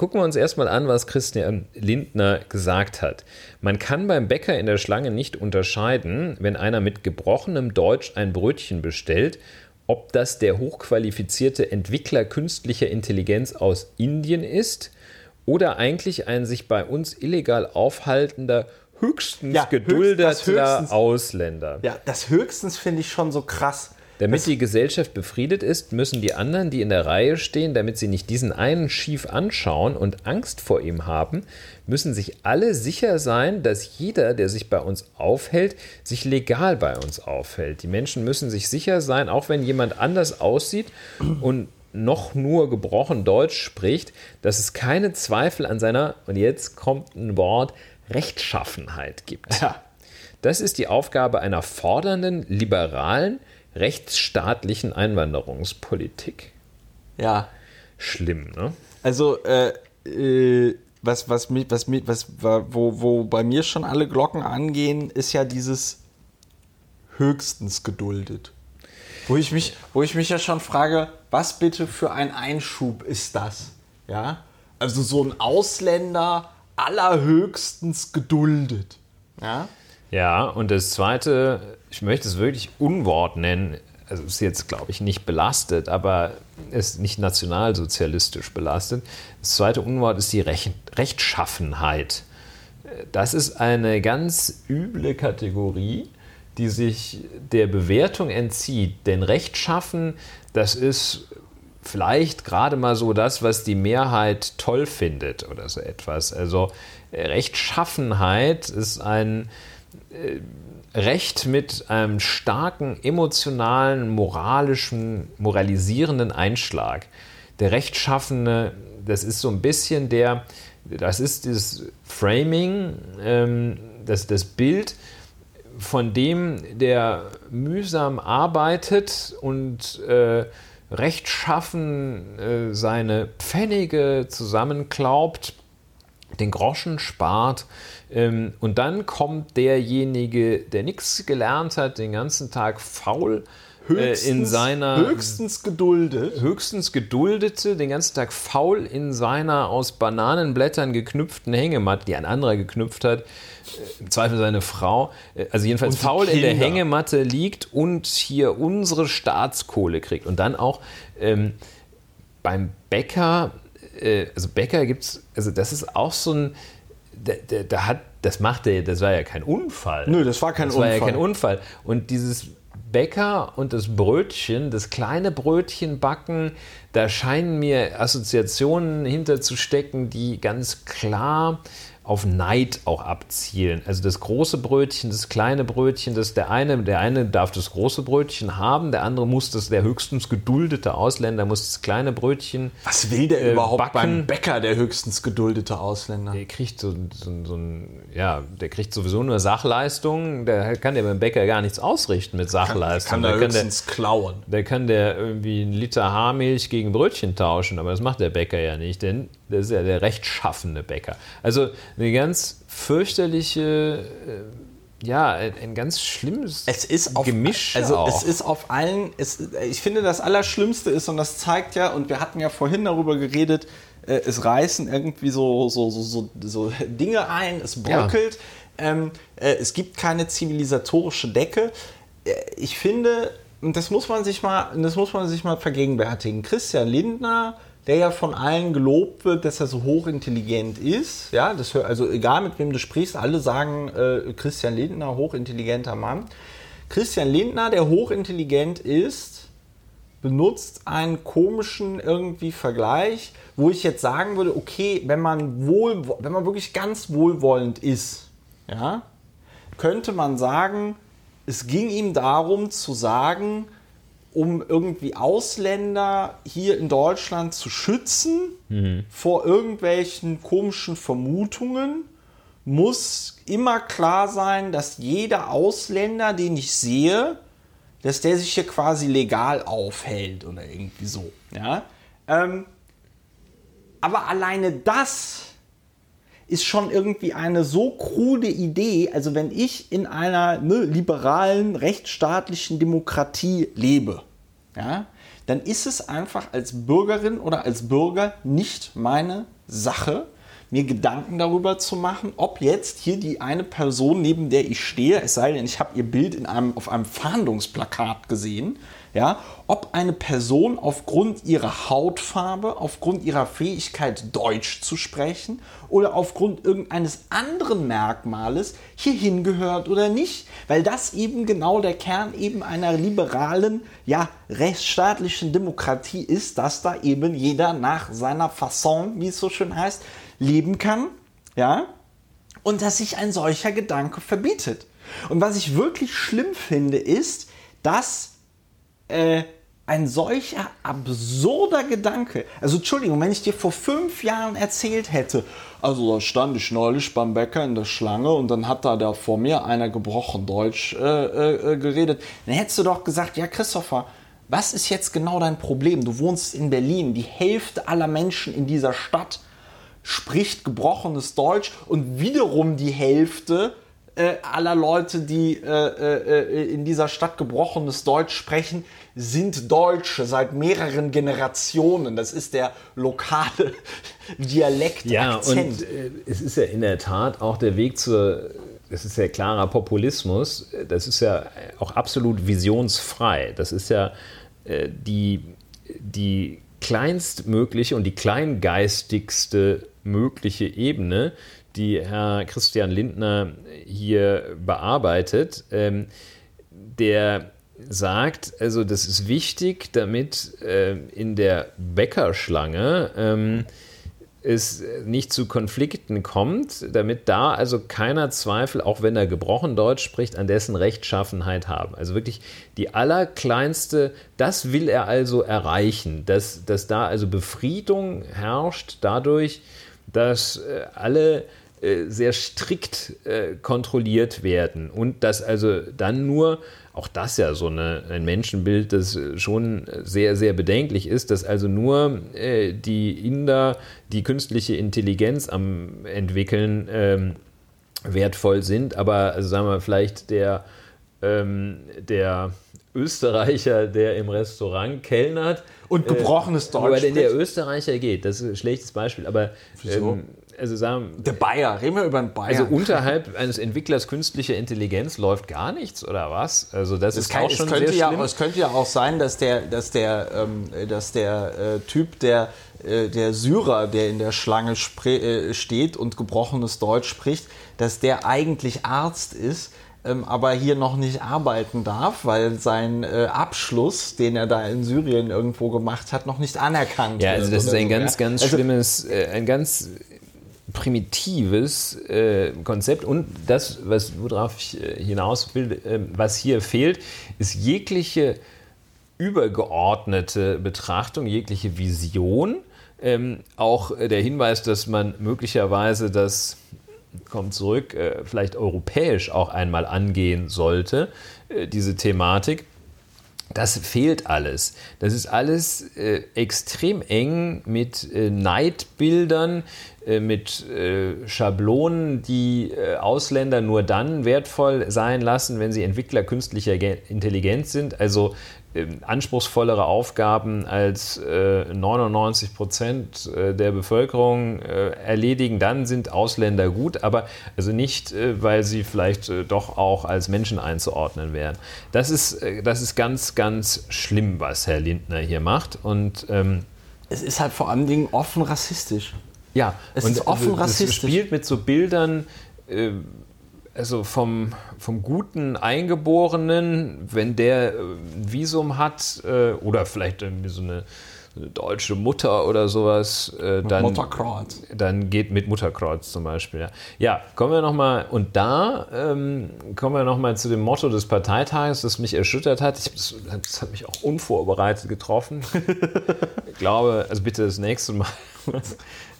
Gucken wir uns erstmal an, was Christian Lindner gesagt hat. Man kann beim Bäcker in der Schlange nicht unterscheiden, wenn einer mit gebrochenem Deutsch ein Brötchen bestellt, ob das der hochqualifizierte Entwickler künstlicher Intelligenz aus Indien ist oder eigentlich ein sich bei uns illegal aufhaltender, höchstens Ja, geduldeter höchstens- Ausländer. Ja, das höchstens finde ich schon so krass. Damit die Gesellschaft befriedet ist, müssen die anderen, die in der Reihe stehen, damit sie nicht diesen einen schief anschauen und Angst vor ihm haben, müssen sich alle sicher sein, dass jeder, der sich bei uns aufhält, sich legal bei uns aufhält. Die Menschen müssen sich sicher sein, auch wenn jemand anders aussieht und noch nur gebrochen Deutsch spricht, dass es keine Zweifel an seiner, und jetzt kommt ein Wort, Rechtschaffenheit gibt. Ja. Das ist die Aufgabe einer fordernden, liberalen, rechtsstaatlichen Einwanderungspolitik. Ja. Schlimm, ne? Also, äh, äh, was, was, mich, was, mich, was, wo, wo bei mir schon alle Glocken angehen, ist ja dieses höchstens geduldet. Wo ich mich, wo ich mich ja schon frage, was bitte für ein Einschub ist das? Ja? Also so ein Ausländer allerhöchstens geduldet. Ja? Ja, und das Zweite, ich möchte es wirklich Unwort nennen, also ist jetzt, glaube ich, nicht belastet, aber ist nicht nationalsozialistisch belastet. Das zweite Unwort ist die Recht, Rechtschaffenheit. Das ist eine ganz üble Kategorie, die sich der Bewertung entzieht. Denn Rechtschaffen, das ist vielleicht gerade mal so das, was die Mehrheit toll findet oder so etwas. Also Rechtschaffenheit ist ein äh, Recht mit einem starken emotionalen, moralischen, moralisierenden Einschlag. Der Rechtschaffene, das ist so ein bisschen der, das ist das Framing, ähm, das, das Bild von dem, der mühsam arbeitet und äh, rechtschaffen äh, seine Pfennige zusammenklaubt, den Groschen spart, ähm, und dann kommt derjenige, der nichts gelernt hat, den ganzen Tag faul höchstens, äh, in seiner höchstens geduldet. Höchstens geduldete den ganzen Tag faul in seiner aus Bananenblättern geknüpften Hängematte, die ein anderer geknüpft hat, äh, im Zweifel seine Frau, äh, also jedenfalls faul Kinder. in der Hängematte liegt und hier unsere Staatskohle kriegt. Und dann auch ähm, beim Bäcker, äh, also Bäcker gibt es, also das ist auch so ein da, da, da, hat, das machte, das war ja kein Unfall. Nö, das war kein das Unfall. Das war ja kein Unfall. Und dieses Bäcker und das Brötchen, das kleine Brötchen backen, da scheinen mir Assoziationen hinterzustecken, die ganz klar auf Neid auch abzielen. Also das große Brötchen, das kleine Brötchen, das der eine, der eine darf das große Brötchen haben, der andere muss das, der höchstens geduldete Ausländer muss das kleine Brötchen. Was will der äh, überhaupt backen. beim Bäcker, der höchstens geduldete Ausländer? Der kriegt so, so, so ein, ja, der kriegt sowieso nur Sachleistungen, der kann der beim Bäcker gar nichts ausrichten mit Sachleistungen. Kann, kann der höchstens kann der, klauen. Der kann der irgendwie einen Liter Haarmilch gegen Brötchen tauschen, aber das macht der Bäcker ja nicht, denn das ist ja der rechtschaffende Bäcker. Also eine ganz fürchterliche, äh, ja, ein ganz schlimmes es ist auf, Gemisch. Also auch. es ist auf allen, es, ich finde das Allerschlimmste ist, und das zeigt ja, und wir hatten ja vorhin darüber geredet, äh, es reißen irgendwie so, so, so, so, so Dinge ein, es bröckelt, ja. ähm, äh, es gibt keine zivilisatorische Decke. Äh, ich finde, und das muss man sich mal, das muss man sich mal vergegenwärtigen. Christian Lindner der ja von allen gelobt wird, dass er so hochintelligent ist. Ja, das, also egal mit wem du sprichst, alle sagen äh, Christian Lindner, hochintelligenter Mann. Christian Lindner, der hochintelligent ist, benutzt einen komischen irgendwie Vergleich, wo ich jetzt sagen würde, okay, wenn man wohl, wenn man wirklich ganz wohlwollend ist, ja, könnte man sagen, es ging ihm darum zu sagen, um irgendwie Ausländer hier in Deutschland zu schützen mhm. vor irgendwelchen komischen Vermutungen, muss immer klar sein, dass jeder Ausländer, den ich sehe, dass der sich hier quasi legal aufhält oder irgendwie so. Ja? Ähm, aber alleine das ist schon irgendwie eine so krude Idee. Also wenn ich in einer ne, liberalen, rechtsstaatlichen Demokratie lebe, ja, dann ist es einfach als Bürgerin oder als Bürger nicht meine Sache, mir Gedanken darüber zu machen, ob jetzt hier die eine Person, neben der ich stehe, es sei denn, ich habe ihr Bild in einem, auf einem Fahndungsplakat gesehen, ja, ob eine Person aufgrund ihrer Hautfarbe, aufgrund ihrer Fähigkeit, Deutsch zu sprechen oder aufgrund irgendeines anderen Merkmales hier hingehört oder nicht. Weil das eben genau der Kern eben einer liberalen, ja, rechtsstaatlichen Demokratie ist, dass da eben jeder nach seiner Fasson, wie es so schön heißt, leben kann, ja, und dass sich ein solcher Gedanke verbietet. Und was ich wirklich schlimm finde, ist, dass äh, ein solcher absurder Gedanke. Also Entschuldigung, wenn ich dir vor fünf Jahren erzählt hätte, also da stand ich neulich beim Bäcker in der Schlange und dann hat da, da vor mir einer gebrochen Deutsch äh, äh, geredet, dann hättest du doch gesagt, ja Christopher, was ist jetzt genau dein Problem? Du wohnst in Berlin, die Hälfte aller Menschen in dieser Stadt spricht gebrochenes Deutsch und wiederum die Hälfte äh, aller Leute, die äh, äh, in dieser Stadt gebrochenes Deutsch sprechen, sind Deutsche seit mehreren Generationen. Das ist der lokale Dialekt. Ja, und äh, es ist ja in der Tat auch der Weg zur das ist ja klarer Populismus, das ist ja auch absolut visionsfrei. Das ist ja äh, die, die kleinstmögliche und die kleingeistigste mögliche Ebene, die Herr Christian Lindner hier bearbeitet. Ähm, der sagt, also das ist wichtig, damit äh, in der Bäckerschlange ähm, es nicht zu Konflikten kommt, damit da also keiner Zweifel, auch wenn er gebrochen Deutsch spricht, an dessen Rechtschaffenheit haben. Also wirklich die allerkleinste, das will er also erreichen, dass, dass da also Befriedung herrscht dadurch, dass äh, alle sehr strikt äh, kontrolliert werden und dass also dann nur auch das ja so eine, ein Menschenbild, das schon sehr, sehr bedenklich ist, dass also nur äh, die Inder, die künstliche Intelligenz am entwickeln, ähm, wertvoll sind, aber also sagen wir vielleicht der, ähm, der Österreicher, der im Restaurant kellnert. Und gebrochenes äh, Deutsch. Aber denn der Österreicher geht, das ist ein schlechtes Beispiel, aber ähm, also sagen Der Bayer, reden wir über einen Bayer. Also unterhalb eines Entwicklers künstlicher Intelligenz läuft gar nichts oder was? Also das, das ist kann, auch schon es könnte sehr ja, schlimm. Es könnte ja auch sein, dass der, dass der, ähm, dass der äh, Typ, der äh, der Syrer, der in der Schlange äh, steht und gebrochenes Deutsch spricht, dass der eigentlich Arzt ist, ähm, aber hier noch nicht arbeiten darf, weil sein äh, Abschluss, den er da in Syrien irgendwo gemacht hat, noch nicht anerkannt ja, wird. Ja, also das ist ein ganz, ganz also, schlimmes, äh, ein ganz primitives äh, Konzept und das, was, worauf ich äh, hinaus will, äh, was hier fehlt, ist jegliche übergeordnete Betrachtung, jegliche Vision. Ähm, auch der Hinweis, dass man möglicherweise das, kommt zurück, äh, vielleicht europäisch auch einmal angehen sollte, äh, diese Thematik. Das fehlt alles. Das ist alles äh, extrem eng mit äh, Neidbildern, mit äh, Schablonen, die äh, Ausländer nur dann wertvoll sein lassen, wenn sie Entwickler künstlicher Intelligenz sind. Also ähm, anspruchsvollere Aufgaben als 99 Prozent der Bevölkerung erledigen, dann sind Ausländer gut, aber also nicht, weil sie vielleicht doch auch als Menschen einzuordnen wären. Das ist, das ist ganz, ganz schlimm, was Herr Lindner hier macht. Und ähm, es ist halt vor allen Dingen offen rassistisch. Ja, es und ist offen rassistisch. Es spielt mit so Bildern. Äh, also vom, vom guten Eingeborenen, wenn der ein äh, Visum hat äh, oder vielleicht irgendwie so eine, eine deutsche Mutter oder sowas, äh, dann, Mutterkreuz. dann geht mit Mutterkreuz zum Beispiel. Ja, ja kommen wir nochmal, und da ähm, kommen wir nochmal zu dem Motto des Parteitages, das mich erschüttert hat. Ich, das, das hat mich auch unvorbereitet getroffen. ich glaube, also bitte das nächste Mal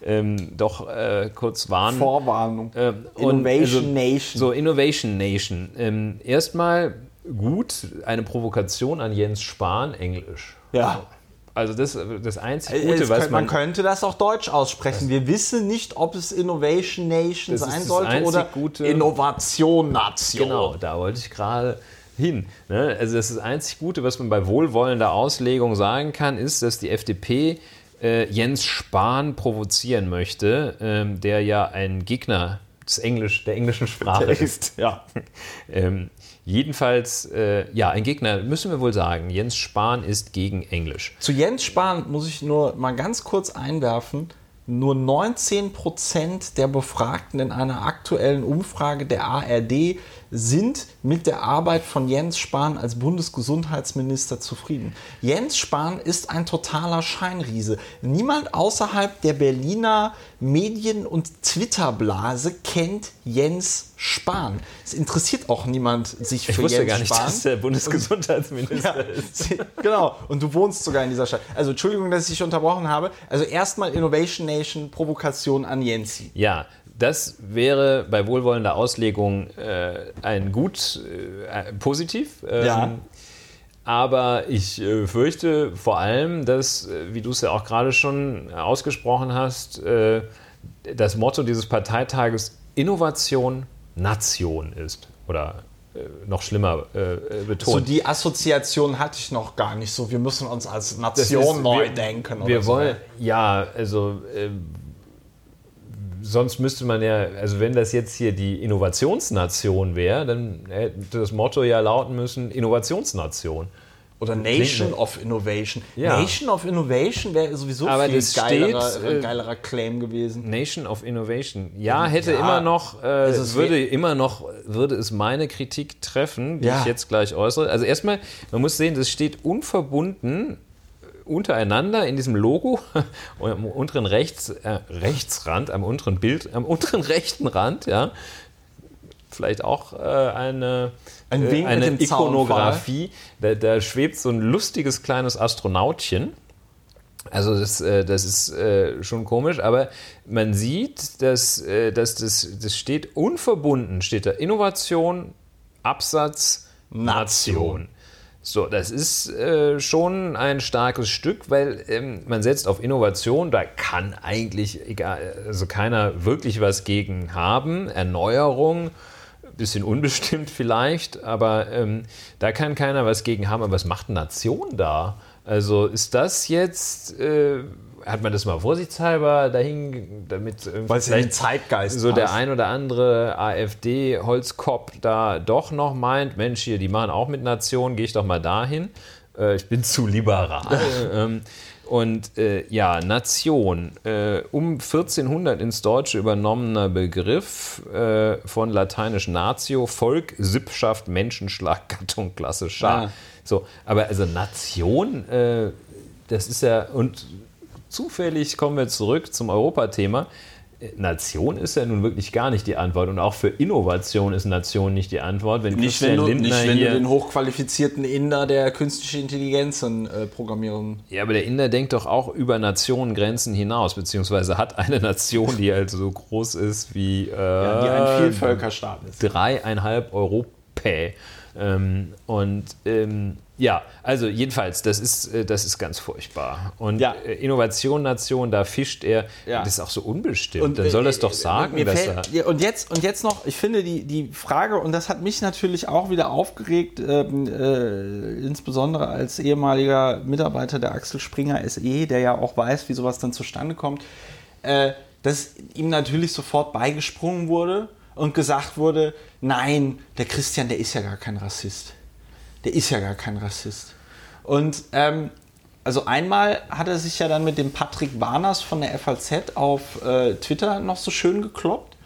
ähm, doch äh, kurz warnen. Vorwarnung. Äh, Innovation also, Nation. So, Innovation Nation. Ähm, erstmal gut, eine Provokation an Jens Spahn, Englisch. Ja. Also das, das einzige äh, Gute, was könnte, man... Man könnte das auch Deutsch aussprechen. Wir wissen nicht, ob es Innovation Nation sein sollte oder gute, Innovation Nation. Genau, da wollte ich gerade hin. Ne? Also das, ist das einzig Gute, was man bei wohlwollender Auslegung sagen kann, ist, dass die FDP äh, Jens Spahn provozieren möchte, ähm, der ja ein Gegner des Englisch, der englischen Sprache ist. Ja. ähm, jedenfalls, äh, ja, ein Gegner, müssen wir wohl sagen, Jens Spahn ist gegen Englisch. Zu Jens Spahn muss ich nur mal ganz kurz einwerfen. Nur 19 Prozent der Befragten in einer aktuellen Umfrage der ARD sind mit der Arbeit von Jens Spahn als Bundesgesundheitsminister zufrieden. Jens Spahn ist ein totaler Scheinriese. Niemand außerhalb der Berliner Medien- und Twitter-Blase kennt Jens Spahn. Es interessiert auch niemand sich für ich wusste Jens gar nicht, Spahn. dass der Bundesgesundheitsminister ja, ist. Genau. Und du wohnst sogar in dieser Stadt. Also Entschuldigung, dass ich dich unterbrochen habe. Also erstmal Innovation Nation Provokation an Jensi. Ja, das wäre bei wohlwollender Auslegung äh, ein gut äh, positiv. Ähm, ja. Aber ich äh, fürchte vor allem, dass, äh, wie du es ja auch gerade schon ausgesprochen hast, äh, das Motto dieses Parteitages Innovation Nation ist. Oder äh, noch schlimmer äh, äh betont. So die Assoziation hatte ich noch gar nicht so. Wir müssen uns als Nation ist, neu wir, denken. wir wollen, so. ja, also äh, sonst müsste man ja, also wenn das jetzt hier die Innovationsnation wäre, dann hätte das Motto ja lauten müssen Innovationsnation. Oder Nation of Innovation. Ja. Nation of Innovation wäre sowieso Aber viel geilerer, steht, äh, geilerer Claim gewesen. Nation of Innovation. Ja, hätte ja. immer noch, äh, also würde immer noch, würde es meine Kritik treffen, die ja. ich jetzt gleich äußere. Also erstmal, man muss sehen, das steht unverbunden untereinander in diesem Logo am unteren Rechts, äh, Rechtsrand, am unteren Bild, am unteren rechten Rand, ja, vielleicht auch äh, eine, Ein äh, eine Ikonografie. Da, da, schwebt so ein lustiges kleines Astronautchen. Also das, äh, das ist äh, schon komisch, aber man sieht, dass, äh, dass das, das steht unverbunden, steht da Innovation, Absatz, Nation. So, das ist äh, schon ein starkes Stück, weil ähm, man setzt auf Innovation, da kann eigentlich egal, also keiner wirklich was gegen haben. Erneuerung, bisschen unbestimmt vielleicht, aber ähm, da kann keiner was gegen haben. Aber was macht Nation da? Also ist das jetzt, äh, hat man das mal vorsichtshalber dahin, damit Weil es in den Zeitgeist so passt. der ein oder andere AfD-Holzkopf da doch noch meint, Mensch, hier, die machen auch mit Nation, gehe ich doch mal dahin. Äh, ich bin zu liberal. ähm, und äh, ja, Nation, äh, um 1400 ins Deutsche übernommener Begriff äh, von lateinisch Natio, Volk, Sippschaft, Menschenschlag, Gattung, Klasse, Schar. Ah. So, aber also Nation, äh, das ist ja, und zufällig kommen wir zurück zum Europathema. Nation ist ja nun wirklich gar nicht die Antwort und auch für Innovation ist Nation nicht die Antwort. Wenn nicht, wenn du, Lindner nicht, wenn du den hochqualifizierten Inder der künstliche Intelligenzen äh, programmieren. Ja, aber der Inder denkt doch auch über Nationengrenzen hinaus, beziehungsweise hat eine Nation, die halt so groß ist wie äh, ja, die ein Vielvölkerstaat ist. Dreieinhalb Europa. Ähm, und ähm, ja, also jedenfalls, das ist, äh, das ist ganz furchtbar. Und ja. Äh, Innovation Nation, da fischt er, ja. das ist auch so unbestimmt. Und, Dann soll er es doch äh, sagen. Dass fällt, er und, jetzt, und jetzt noch, ich finde die, die Frage, und das hat mich natürlich auch wieder aufgeregt, ähm, äh, insbesondere als ehemaliger Mitarbeiter der Axel Springer SE, der ja auch weiß, wie sowas dann zustande kommt, äh, dass ihm natürlich sofort beigesprungen wurde und gesagt wurde, nein, der Christian, der ist ja gar kein Rassist der ist ja gar kein Rassist. Und ähm, also einmal hat er sich ja dann mit dem Patrick Warners von der FAZ auf äh, Twitter noch so schön gekloppt,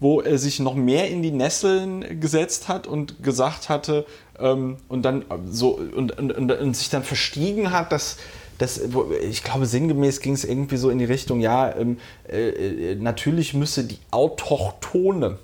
wo er sich noch mehr in die Nesseln gesetzt hat und gesagt hatte ähm, und dann so und, und, und, und, sich dann verstiegen hat, dass das, ich glaube, sinngemäß ging es irgendwie so in die Richtung, ja, ähm, äh, äh natürlich müsse die Autochtone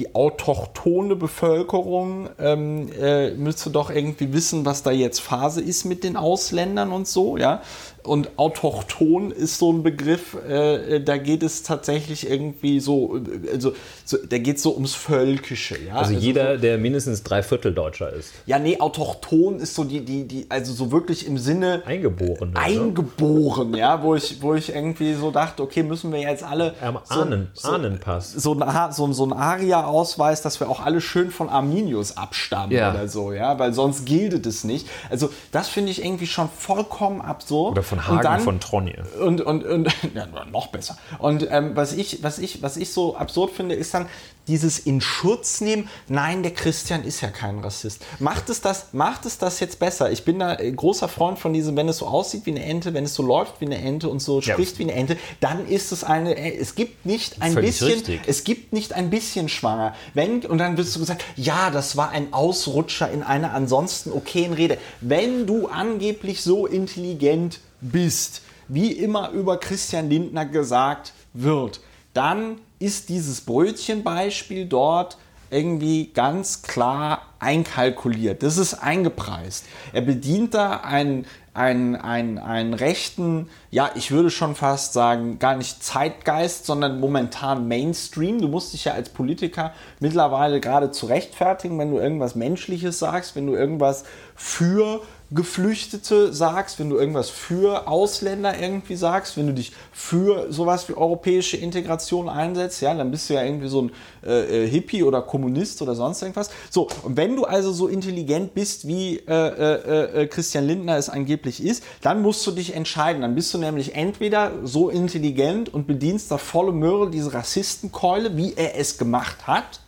die autochtone Bevölkerung ähm, äh, müsste doch irgendwie wissen, was da jetzt Phase ist mit den Ausländern und so, ja. Und autochton ist so ein Begriff, äh, da geht es tatsächlich irgendwie so, also so, da geht es so ums Völkische. Ja? Also, also jeder, so, der mindestens drei Viertel Deutscher ist. Ja, nee, autochton ist so die, die, die, also so wirklich im Sinne. Eingeboren. Eingeboren, ja, wo ich, wo ich irgendwie so dachte, okay, müssen wir jetzt alle. Ähm, Ahnen, so, Ahnenpass. So, so, so ein Aria-Ausweis, dass wir auch alle schön von Arminius abstammen ja. oder so, ja, weil sonst gilt es nicht. Also, das finde ich irgendwie schon vollkommen absurd. Oder von Hagen dann, von Tronje. Und, und, und ja, noch besser. Und ähm, was, ich, was, ich, was ich so absurd finde, ist dann dieses in Schutz nehmen. Nein, der Christian ist ja kein Rassist. Macht es das, macht es das jetzt besser? Ich bin da großer Freund von diesem, wenn es so aussieht wie eine Ente, wenn es so läuft wie eine Ente und so spricht ja. wie eine Ente, dann ist es eine, es gibt nicht ein Völlig bisschen, richtig. es gibt nicht ein bisschen schwanger. Wenn, und dann wirst du gesagt, ja, das war ein Ausrutscher in einer ansonsten okayen Rede. Wenn du angeblich so intelligent bist, wie immer über Christian Lindner gesagt wird, dann ist dieses Brötchenbeispiel dort irgendwie ganz klar einkalkuliert. Das ist eingepreist. Er bedient da einen, einen, einen, einen rechten, ja, ich würde schon fast sagen, gar nicht Zeitgeist, sondern momentan Mainstream. Du musst dich ja als Politiker mittlerweile gerade zu rechtfertigen, wenn du irgendwas Menschliches sagst, wenn du irgendwas für Geflüchtete sagst, wenn du irgendwas für Ausländer irgendwie sagst, wenn du dich für sowas wie europäische Integration einsetzt, ja, dann bist du ja irgendwie so ein äh, äh Hippie oder Kommunist oder sonst irgendwas. So, und wenn du also so intelligent bist, wie äh, äh, äh, Christian Lindner es angeblich ist, dann musst du dich entscheiden. Dann bist du nämlich entweder so intelligent und bedienst da volle Möhre diese Rassistenkeule, wie er es gemacht hat,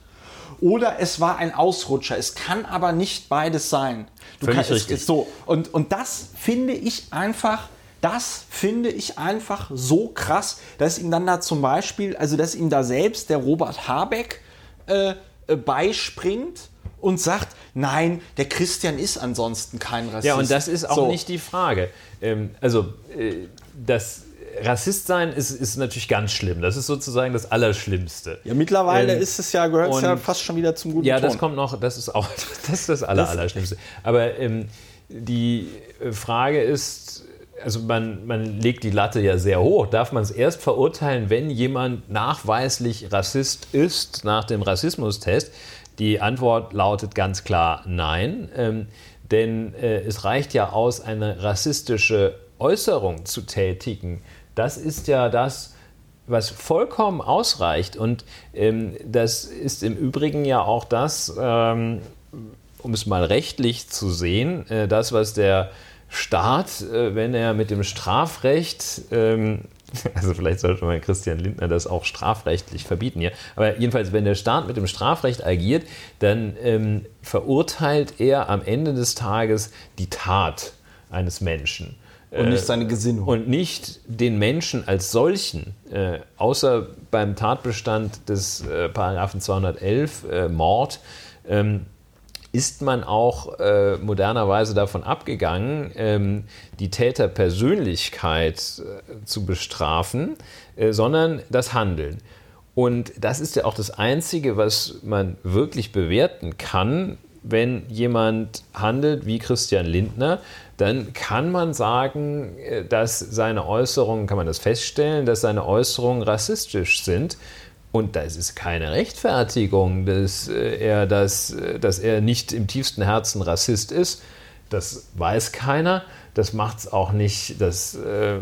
oder es war ein Ausrutscher. Es kann aber nicht beides sein. Du Völlig kann, richtig. Es, so. Und, und das finde ich einfach, das finde ich einfach so krass, dass ihm dann da zum Beispiel, also dass ihm da selbst der Robert Habeck äh, äh, beispringt und sagt, nein, der Christian ist ansonsten kein Rassist. Ja, und das ist auch so. nicht die Frage. Ähm, also, äh, das Rassist sein ist, ist natürlich ganz schlimm. Das ist sozusagen das Allerschlimmste. Ja, mittlerweile ähm, ist es ja, gehört es ja fast schon wieder zum guten Ja, Ton. das kommt noch, das ist auch das, ist das Aller, das Allerschlimmste. Aber ähm, die Frage ist, also man, man legt die Latte ja sehr hoch. Darf man es erst verurteilen, wenn jemand nachweislich Rassist ist nach dem Rassismustest? Die Antwort lautet ganz klar nein. Ähm, denn äh, es reicht ja aus, eine rassistische Äußerung zu tätigen, das ist ja das, was vollkommen ausreicht. Und ähm, das ist im Übrigen ja auch das, ähm, um es mal rechtlich zu sehen, äh, das, was der Staat, äh, wenn er mit dem Strafrecht, ähm, also vielleicht sollte man Christian Lindner das auch strafrechtlich verbieten hier, aber jedenfalls, wenn der Staat mit dem Strafrecht agiert, dann ähm, verurteilt er am Ende des Tages die Tat eines Menschen. Und nicht seine Gesinnung. Und nicht den Menschen als solchen, äh, außer beim Tatbestand des äh, Paragraphen 211 äh, Mord, ähm, ist man auch äh, modernerweise davon abgegangen, ähm, die Täterpersönlichkeit äh, zu bestrafen, äh, sondern das Handeln. Und das ist ja auch das Einzige, was man wirklich bewerten kann, wenn jemand handelt wie Christian Lindner, dann kann man sagen, äh, dass seine Äußerungen, kann man das feststellen, dass seine Äußerungen rassistisch sind. Und das ist keine Rechtfertigung, dass äh, er, das, äh, dass er nicht im tiefsten Herzen Rassist ist. Das weiß keiner. Das macht es auch nicht, das, äh,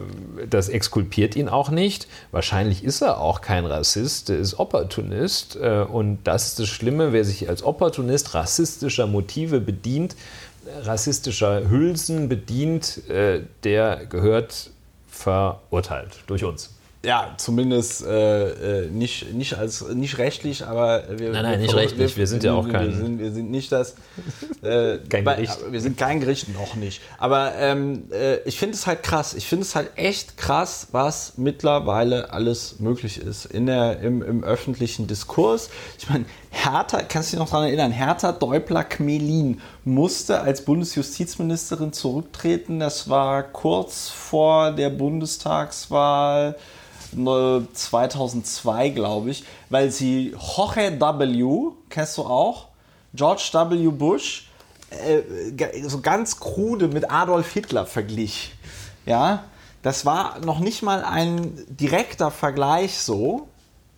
das exkulpiert ihn auch nicht. Wahrscheinlich ist er auch kein Rassist, er ist Opportunist. Äh, und das ist das Schlimme, wer sich als Opportunist rassistischer Motive bedient, rassistischer Hülsen bedient, äh, der gehört verurteilt durch uns. Ja, zumindest äh, äh, nicht, nicht, als, nicht rechtlich, aber wir, Nein, nein, nicht rechtlich. Wir, wir sind ja auch kein. Wir sind, wir sind nicht das. Äh, kein Gericht. Wir sind kein Gericht, noch nicht. Aber ähm, äh, ich finde es halt krass. Ich finde es halt echt krass, was mittlerweile alles möglich ist in der, im, im öffentlichen Diskurs. Ich meine, Hertha, kannst du dich noch daran erinnern, Hertha Däubler-Kmelin musste als Bundesjustizministerin zurücktreten. Das war kurz vor der Bundestagswahl 2002, glaube ich, weil sie Jorge W., kennst du auch? George W. Bush, äh, so ganz krude mit Adolf Hitler verglich. Ja, das war noch nicht mal ein direkter Vergleich so,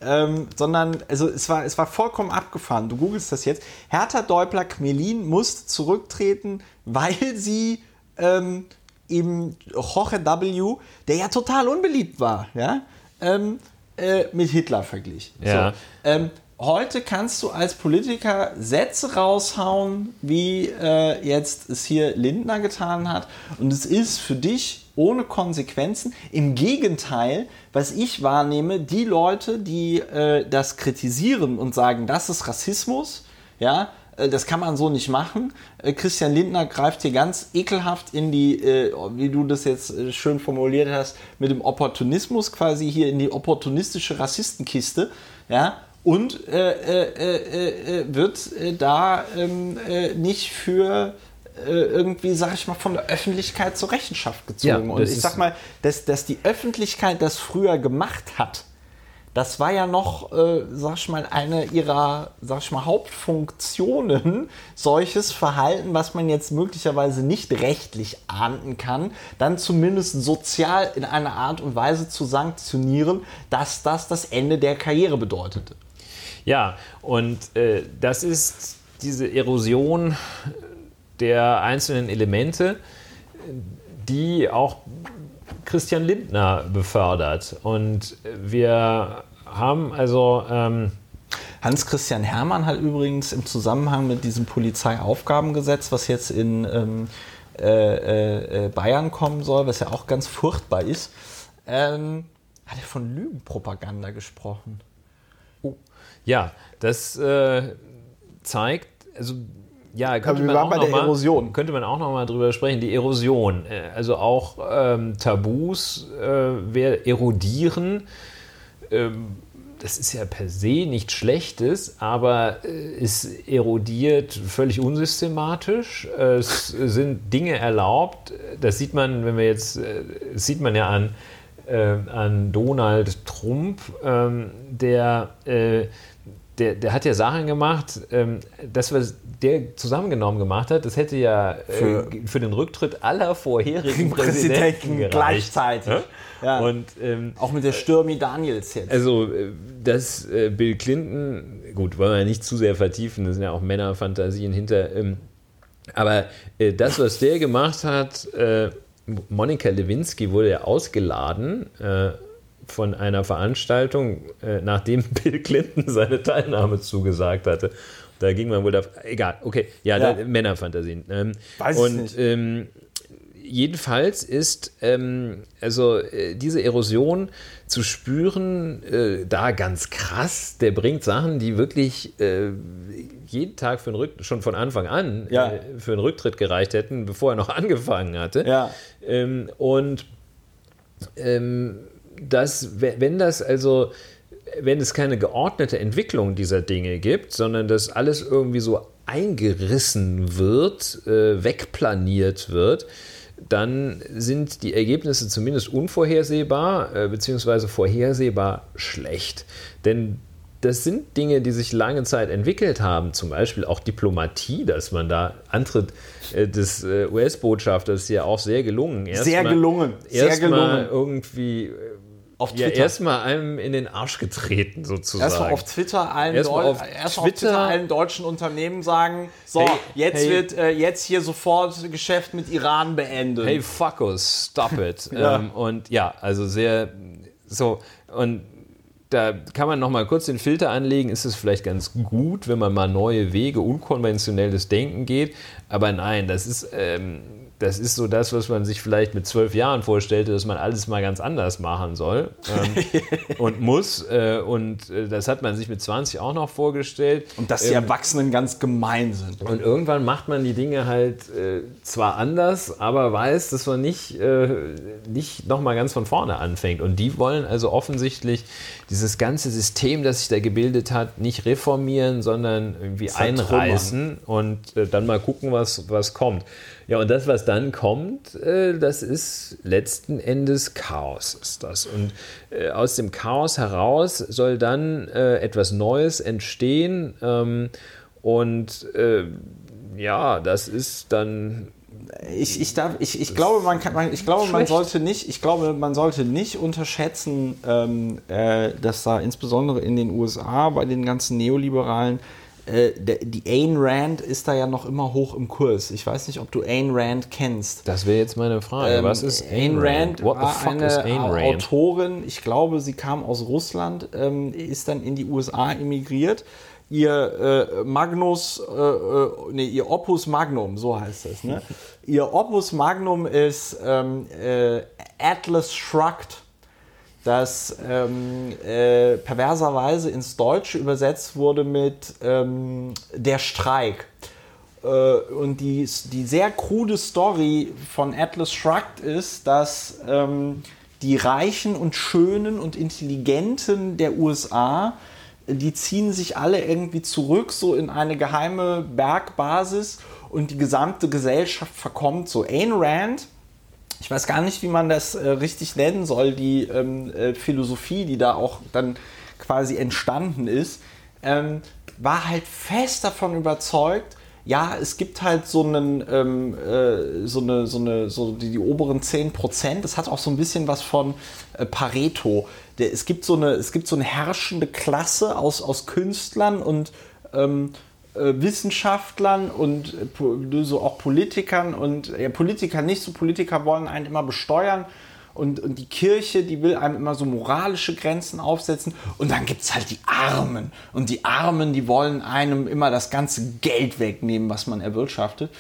ähm, sondern also es war, es war vollkommen abgefahren. Du googelst das jetzt. Hertha Däubler Kmelin musste zurücktreten, weil sie ähm, eben Jorge W., der ja total unbeliebt war, ja, ähm, äh, mit Hitler verglichen. Ja. So, ähm, heute kannst du als Politiker Sätze raushauen, wie äh, jetzt es hier Lindner getan hat. Und es ist für dich ohne Konsequenzen. Im Gegenteil, was ich wahrnehme, die Leute, die äh, das kritisieren und sagen, das ist Rassismus, ja, das kann man so nicht machen. Äh, Christian Lindner greift hier ganz ekelhaft in die, äh, wie du das jetzt schön formuliert hast, mit dem Opportunismus quasi hier in die opportunistische Rassistenkiste. Ja, und äh, äh, äh, wird da ähm, nicht für irgendwie, sag ich mal, von der Öffentlichkeit zur Rechenschaft gezogen. Ja, und ich sag mal, dass, dass die Öffentlichkeit das früher gemacht hat, das war ja noch, äh, sag ich mal, eine ihrer, sag ich mal, Hauptfunktionen, solches Verhalten, was man jetzt möglicherweise nicht rechtlich ahnden kann, dann zumindest sozial in einer Art und Weise zu sanktionieren, dass das das Ende der Karriere bedeutete. Ja, und äh, das ist diese Erosion der einzelnen Elemente, die auch Christian Lindner befördert. Und wir haben also. Ähm, Hans-Christian Hermann hat übrigens im Zusammenhang mit diesem Polizeiaufgabengesetz, was jetzt in ähm, äh, äh, Bayern kommen soll, was ja auch ganz furchtbar ist, ähm, hat er von Lügenpropaganda gesprochen. Oh. Ja, das äh, zeigt, also ja, könnte man, auch noch mal, Erosion. könnte man auch noch mal drüber sprechen. Die Erosion, äh, also auch ähm, Tabus äh, erodieren. Ähm, das ist ja per se nichts Schlechtes, aber äh, es erodiert völlig unsystematisch. Es sind Dinge erlaubt. Das sieht man, wenn wir jetzt, äh, sieht man ja an, äh, an Donald Trump, ähm, der äh, der, der hat ja Sachen gemacht, ähm, das, was der zusammengenommen gemacht hat, das hätte ja äh, für, für den Rücktritt aller vorherigen Präsidenten, gleichzeitig. Ja? Ja. Und, ähm, Auch mit der Stürmi Daniels jetzt. Also, äh, dass äh, Bill Clinton, gut, wollen wir nicht zu sehr vertiefen, das sind ja auch Männerfantasien hinter. Ähm, aber äh, das, was der gemacht hat, äh, Monika Lewinsky wurde ja ausgeladen äh, von einer Veranstaltung, äh, nachdem Bill Clinton seine Teilnahme zugesagt hatte. Da ging man wohl da. Egal, okay, ja, ja. Da, Männerfantasien. Ähm, Weiß und. Ähm, jedenfalls ist ähm, also äh, diese Erosion zu spüren, äh, da ganz krass. Der bringt Sachen, die wirklich äh, jeden Tag für einen schon von Anfang an ja. Äh, für einen Rücktritt gereicht hätten, bevor er noch angefangen hatte. Ja. Ähm, und ähm, dass, wenn das also, wenn es keine geordnete Entwicklung dieser Dinge gibt, sondern dass alles irgendwie so eingerissen wird, äh, wegplaniert wird, dann sind die Ergebnisse zumindest unvorhersehbar, äh, beziehungsweise vorhersehbar schlecht. Denn das sind Dinge, die sich lange Zeit entwickelt haben, zum Beispiel auch Diplomatie, dass man da Antritt äh, des äh, US-Botschafters ja auch sehr gelungen. Erst sehr mal, gelungen. Sehr erst gelungen. Mal irgendwie äh, auf Twitter. Ja, erstmal einem in den Arsch getreten, sozusagen. Erstmal auf Twitter allen, erst auf, erst Twitter. auf Twitter allen deutschen Unternehmen sagen: So, hey, jetzt hey. wird äh, jetzt hier sofort Geschäft mit Iran beendet. Hey, fuck us, stop it. ja. Ähm, und ja, also sehr so. Und da kann man noch mal kurz den Filter anlegen. Ist es vielleicht ganz gut, wenn man mal neue Wege, unkonventionelles Denken geht? Aber nein, das ist. Ähm, das ist so das, was man sich vielleicht mit zwölf Jahren vorstellte, dass man alles mal ganz anders machen soll ähm, und muss. Äh, und äh, das hat man sich mit 20 auch noch vorgestellt. Und dass die ähm, Erwachsenen ganz gemein sind. Und irgendwann macht man die Dinge halt äh, zwar anders, aber weiß, dass man nicht, äh, nicht nochmal ganz von vorne anfängt. Und die wollen also offensichtlich dieses ganze System, das sich da gebildet hat, nicht reformieren, sondern irgendwie einreißen und äh, dann mal gucken, was, was kommt. Ja, und das, was dann kommt, äh, das ist letzten Endes Chaos, ist das. Und äh, aus dem Chaos heraus soll dann äh, etwas Neues entstehen. Ähm, und ja, das ist dann ich, ich, darf, ich, ich glaube, man kann, man, ich glaube, man sollte nicht, ich glaube, man sollte nicht unterschätzen, ähm, äh, dass da insbesondere in den USA bei den ganzen Neoliberalen äh, die Ayn Rand ist da ja noch immer hoch im Kurs. Ich weiß nicht, ob du Ayn Rand kennst. Das wäre jetzt meine Frage. Ähm, Was ist Ayn Rand? What war eine Ayn Autorin, ich glaube, sie kam aus Russland, ähm, ist dann in die USA emigriert. Ihr äh, Magnus, äh, äh nee, ihr Opus Magnum, so heißt es. Ne? ihr Opus Magnum ist ähm, äh, Atlas Shrugged das ähm, äh, perverserweise ins Deutsche übersetzt wurde mit ähm, Der Streik. Äh, und die, die sehr krude Story von Atlas Shrugged ist, dass ähm, die Reichen und Schönen und Intelligenten der USA, die ziehen sich alle irgendwie zurück, so in eine geheime Bergbasis und die gesamte Gesellschaft verkommt so. Ayn Rand ich weiß gar nicht, wie man das äh, richtig nennen soll, die ähm, äh, Philosophie, die da auch dann quasi entstanden ist, ähm, war halt fest davon überzeugt, ja, es gibt halt so einen, ähm, äh, so eine, so eine, so die, die oberen 10 Prozent. Das hat auch so ein bisschen was von äh, Pareto. Der, es gibt so eine, es gibt so eine herrschende Klasse aus, aus Künstlern und ähm, äh, Wissenschaftlern und äh, so auch Politikern und ja, Politiker nicht so, Politiker wollen einen immer besteuern und, und die Kirche, die will einem immer so moralische Grenzen aufsetzen und dann gibt es halt die Armen und die Armen, die wollen einem immer das ganze Geld wegnehmen, was man erwirtschaftet.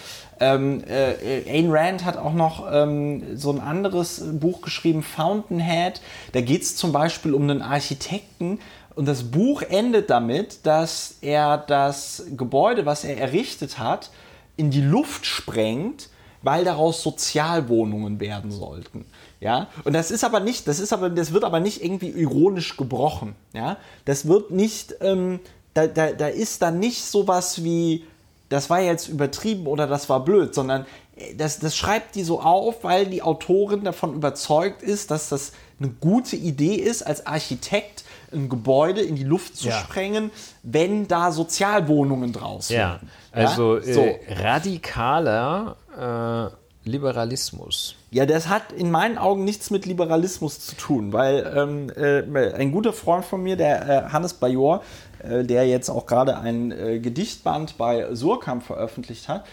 Ähm, äh, Ayn Rand hat auch noch ähm, so ein anderes Buch geschrieben, Fountainhead. Da geht es zum Beispiel um einen Architekten, und das Buch endet damit, dass er das Gebäude, was er errichtet hat, in die Luft sprengt, weil daraus Sozialwohnungen werden sollten. Ja, und das ist aber nicht, das ist aber, das wird aber nicht irgendwie ironisch gebrochen. Ja, das wird nicht, ähm, da, da, da ist dann nicht sowas wie, das war jetzt übertrieben oder das war blöd, sondern äh, das, das schreibt die so auf, weil die Autorin davon überzeugt ist, dass das eine gute Idee ist, als Architekt ein Gebäude in die Luft zu ja. sprengen, wenn da Sozialwohnungen draußen ja. Also ja? so. äh, radikaler äh, Liberalismus. Ja, das hat in meinen Augen nichts mit Liberalismus zu tun, weil ähm, äh, ein guter Freund von mir, der äh, Hannes Bajor, äh, der jetzt auch gerade ein äh, Gedichtband bei Surkamp veröffentlicht hat,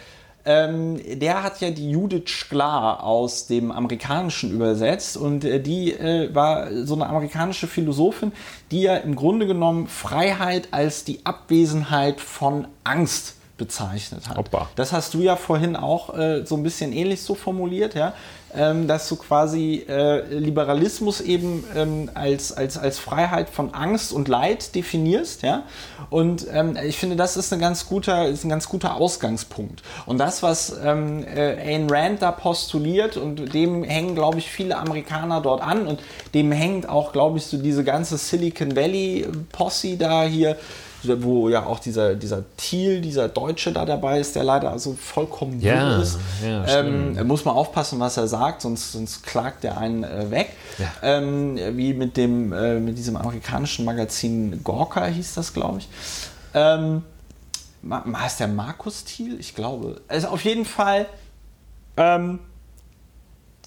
ähm, der hat ja die Judith Sklar aus dem Amerikanischen übersetzt und äh, die äh, war so eine amerikanische Philosophin, die ja im Grunde genommen Freiheit als die Abwesenheit von Angst bezeichnet hat. Hoppa. Das hast du ja vorhin auch äh, so ein bisschen ähnlich so formuliert, ja ähm, dass du quasi äh, Liberalismus eben ähm, als, als, als Freiheit von Angst und Leid definierst, ja. Und ähm, ich finde, das ist, ein ganz guter, ist ein ganz guter Ausgangspunkt. Und das, was ähm, äh, Ayn Rand da postuliert, und dem hängen, glaube ich, viele Amerikaner dort an und dem hängt auch, glaube ich, so diese ganze Silicon Valley Posse da hier wo ja auch dieser, dieser Thiel, dieser Deutsche da dabei ist, der leider also vollkommen ja, ist. Ja, ähm, muss man aufpassen, was er sagt, sonst, sonst klagt er einen äh, weg. Ja. Ähm, wie mit dem äh, mit diesem amerikanischen Magazin Gorka hieß das, glaube ich. Ähm, heißt der Markus Thiel? Ich glaube. Also auf jeden Fall ähm,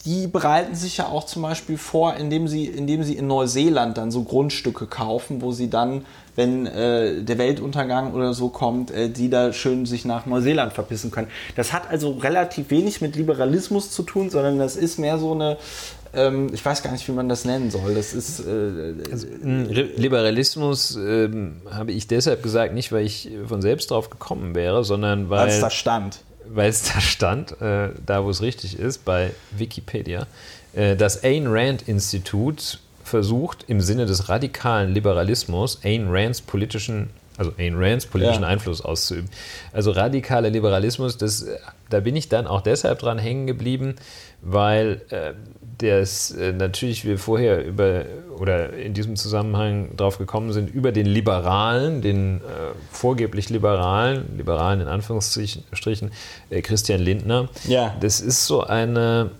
die bereiten sich ja auch zum Beispiel vor, indem sie, indem sie in Neuseeland dann so Grundstücke kaufen, wo sie dann, wenn äh, der Weltuntergang oder so kommt, äh, die da schön sich nach Neuseeland verpissen können. Das hat also relativ wenig mit Liberalismus zu tun, sondern das ist mehr so eine, ähm, ich weiß gar nicht, wie man das nennen soll. Das ist äh, also, Liberalismus ähm, habe ich deshalb gesagt, nicht weil ich von selbst drauf gekommen wäre, sondern weil es da stand weil es da stand, äh, da wo es richtig ist, bei Wikipedia, äh, das Ayn Rand Institut versucht im Sinne des radikalen Liberalismus Ayn Rands politischen also Ayn Rands politischen ja. Einfluss auszuüben. Also radikaler Liberalismus, das, da bin ich dann auch deshalb dran hängen geblieben, weil äh, das äh, natürlich wir vorher über oder in diesem Zusammenhang drauf gekommen sind, über den Liberalen, den äh, vorgeblich Liberalen, Liberalen in Anführungsstrichen, äh, Christian Lindner. Ja. Das ist so eine,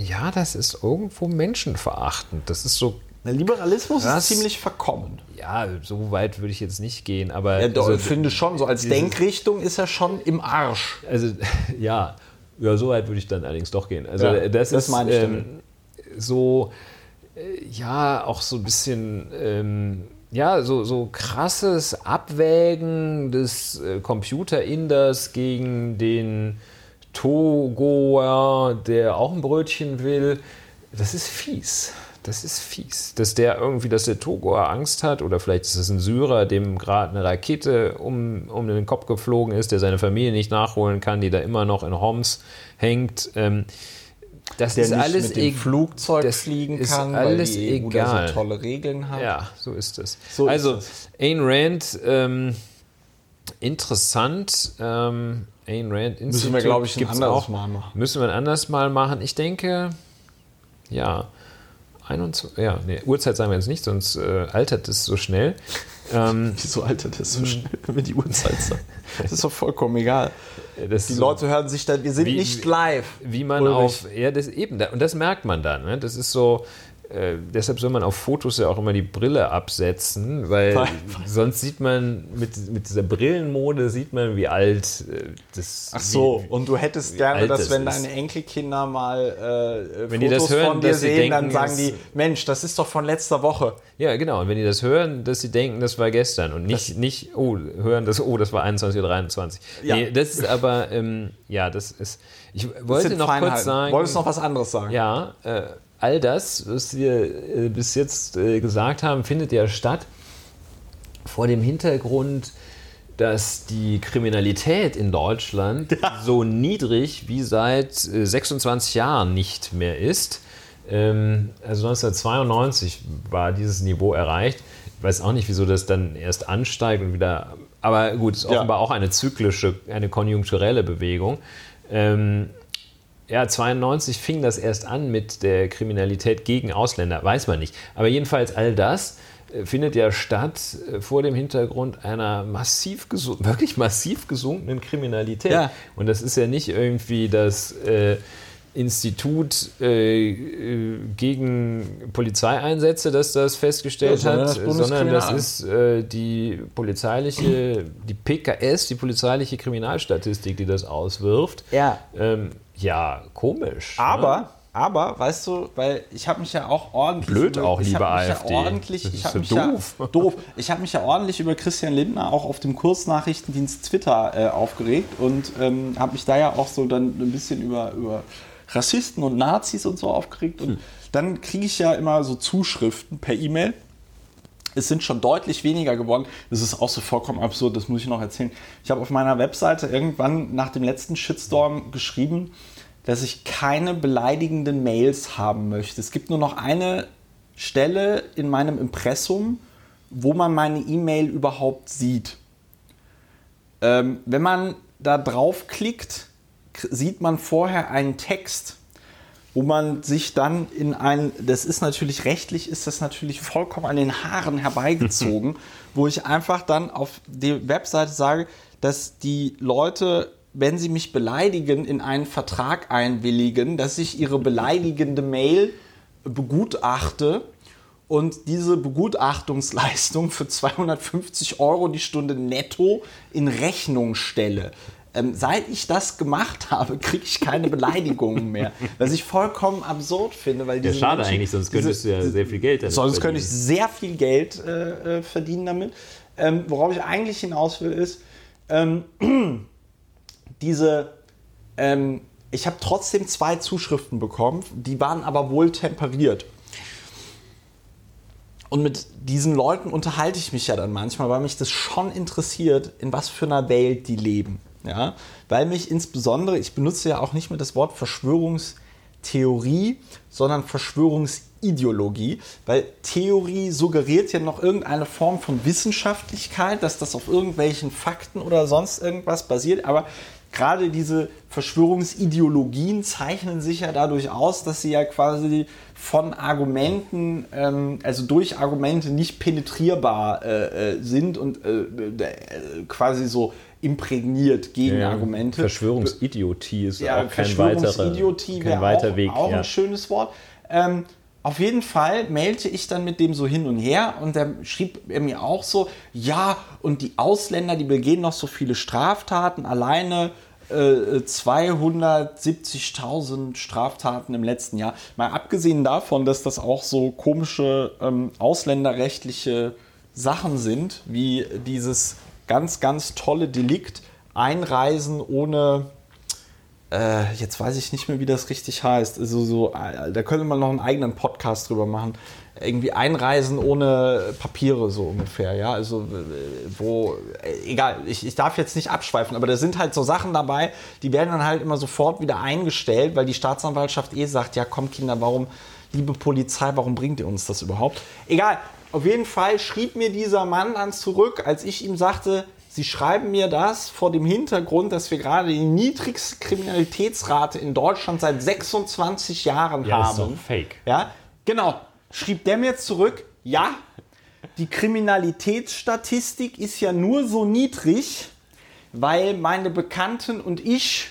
ja, das ist irgendwo menschenverachtend. Das ist so der Liberalismus Was? ist ziemlich verkommen. Ja, so weit würde ich jetzt nicht gehen, aber. Ja, doch, also, ich finde schon, so als Denkrichtung ist er schon im Arsch. Also, ja, ja, so weit würde ich dann allerdings doch gehen. Also ja, das, das ist meine ähm, so, äh, ja, auch so ein bisschen, ähm, ja, so, so krasses Abwägen des äh, Computerinders gegen den Togoer, der auch ein Brötchen will. Das ist fies. Das ist fies. Dass der irgendwie, dass der Togoer Angst hat, oder vielleicht ist es ein Syrer, dem gerade eine Rakete um, um den Kopf geflogen ist, der seine Familie nicht nachholen kann, die da immer noch in Homs hängt. Ähm, das der ist nicht alles mit dem Flugzeug das fliegen kann, alles weil die EU egal. so tolle Regeln hat. Ja, so ist es. So also ist es. Ayn Rand, ähm, interessant. Ähm, Ayn Rand Institute Müssen wir, glaube ich, ein anderes auch. Mal machen. Müssen wir ein anderes Mal machen. Ich denke, ja, 21, ja, nee, Uhrzeit sagen wir jetzt nicht, sonst äh, altert es so schnell. Ähm, Wieso altert es so schnell, wenn wir die Uhrzeit sagen? Das ist doch vollkommen egal. Das die so, Leute hören sich dann, wir sind wie, nicht live. Wie man Ulrich. auf, ja, das eben, und das merkt man dann. Ne? Das ist so, äh, deshalb soll man auf Fotos ja auch immer die Brille absetzen, weil sonst sieht man mit, mit dieser Brillenmode sieht man, wie alt äh, das Ach so, wie, und du hättest gerne, dass wenn deine Enkelkinder mal äh, wenn Fotos die das hören, von dir sehen, denken, dann sagen die, Mensch, das ist doch von letzter Woche. Ja, genau. Und wenn die das hören, dass sie denken, das war gestern und nicht, das, nicht oh, hören das, oh, das war 21 oder 23. Ja. Nee, das ist aber, ähm, ja, das ist, ich wollte noch kurz sagen. Wolltest du noch was anderes sagen? Ja, äh, all das, was wir äh, bis jetzt äh, gesagt haben, findet ja statt vor dem Hintergrund, dass die Kriminalität in Deutschland ja. so niedrig wie seit 26 äh, Jahren nicht mehr ist. Ähm, also 1992 war dieses Niveau erreicht. Ich weiß auch nicht, wieso das dann erst ansteigt und wieder. Aber gut, es ist offenbar ja. auch eine zyklische, eine konjunkturelle Bewegung. Ähm, ja, 92 fing das erst an mit der Kriminalität gegen Ausländer, weiß man nicht. Aber jedenfalls all das äh, findet ja statt äh, vor dem Hintergrund einer massiv wirklich massiv gesunkenen Kriminalität. Ja. Und das ist ja nicht irgendwie das äh, Institut äh, äh gegen Polizeieinsätze, das das festgestellt ja, hat, sondern das ist äh, die polizeiliche, die PKS, die polizeiliche Kriminalstatistik, die das auswirft. Ja. Ähm, ja, komisch. Ne? Aber, ne? aber, weißt du, weil ich habe mich ja auch ordentlich. Blöd über, auch, liebe AfD. Ja ordentlich, ich habe mich doof. Ja, doof. Ich habe mich ja ordentlich über Christian Lindner auch auf dem Kurznachrichtendienst Twitter äh, aufgeregt und ähm, habe mich da ja auch so dann ein bisschen über, über Rassisten und Nazis und so aufgeregt. Und hm. dann kriege ich ja immer so Zuschriften per E-Mail. Es sind schon deutlich weniger geworden. Das ist auch so vollkommen absurd, das muss ich noch erzählen. Ich habe auf meiner Webseite irgendwann nach dem letzten Shitstorm geschrieben, dass ich keine beleidigenden Mails haben möchte. Es gibt nur noch eine Stelle in meinem Impressum, wo man meine E-Mail überhaupt sieht. Ähm, wenn man da draufklickt, sieht man vorher einen Text, wo man sich dann in ein, das ist natürlich rechtlich, ist das natürlich vollkommen an den Haaren herbeigezogen, wo ich einfach dann auf die Webseite sage, dass die Leute wenn sie mich beleidigen, in einen Vertrag einwilligen, dass ich ihre beleidigende Mail begutachte und diese Begutachtungsleistung für 250 Euro die Stunde netto in Rechnung stelle. Ähm, seit ich das gemacht habe, kriege ich keine Beleidigungen mehr. Was ich vollkommen absurd finde, weil diese ja, schade Menschen, eigentlich, sonst könntest diese, du ja sehr viel Geld damit Sonst könnte ich sehr viel Geld äh, äh, verdienen damit. Ähm, worauf ich eigentlich hinaus will, ist, ähm, diese, ähm, ich habe trotzdem zwei Zuschriften bekommen, die waren aber wohl temperiert. Und mit diesen Leuten unterhalte ich mich ja dann manchmal, weil mich das schon interessiert, in was für einer Welt die leben. Ja? Weil mich insbesondere, ich benutze ja auch nicht mehr das Wort Verschwörungstheorie, sondern Verschwörungsideologie, weil Theorie suggeriert ja noch irgendeine Form von Wissenschaftlichkeit, dass das auf irgendwelchen Fakten oder sonst irgendwas basiert, aber gerade diese Verschwörungsideologien zeichnen sich ja dadurch aus, dass sie ja quasi von Argumenten, ähm, also durch Argumente nicht penetrierbar äh, äh sind und äh, äh, quasi so imprägniert gegen ja, Argumente. Verschwörungsidiotie ist ja, auch kein weiterer, kein weiter auch, Weg. Auch ja. ein schönes Wort. Ähm, auf jeden Fall mailte ich dann mit dem so hin und her und dann schrieb er mir auch so, ja, und die Ausländer, die begehen noch so viele Straftaten, alleine äh, 270.000 Straftaten im letzten Jahr. Mal abgesehen davon, dass das auch so komische ähm, ausländerrechtliche Sachen sind, wie dieses ganz, ganz tolle Delikt, Einreisen ohne äh, jetzt weiß ich nicht mehr, wie das richtig heißt. Also so, äh, da könnte man noch einen eigenen Podcast drüber machen. Irgendwie einreisen ohne Papiere so ungefähr, ja. Also wo, äh, egal, ich, ich darf jetzt nicht abschweifen, aber da sind halt so Sachen dabei, die werden dann halt immer sofort wieder eingestellt, weil die Staatsanwaltschaft eh sagt, ja komm Kinder, warum, liebe Polizei, warum bringt ihr uns das überhaupt? Egal, auf jeden Fall schrieb mir dieser Mann dann zurück, als ich ihm sagte, Sie schreiben mir das vor dem Hintergrund, dass wir gerade die niedrigste Kriminalitätsrate in Deutschland seit 26 Jahren ja, haben. Ist so fake. Ja, genau. Schrieb der mir zurück, ja, die Kriminalitätsstatistik ist ja nur so niedrig, weil meine Bekannten und ich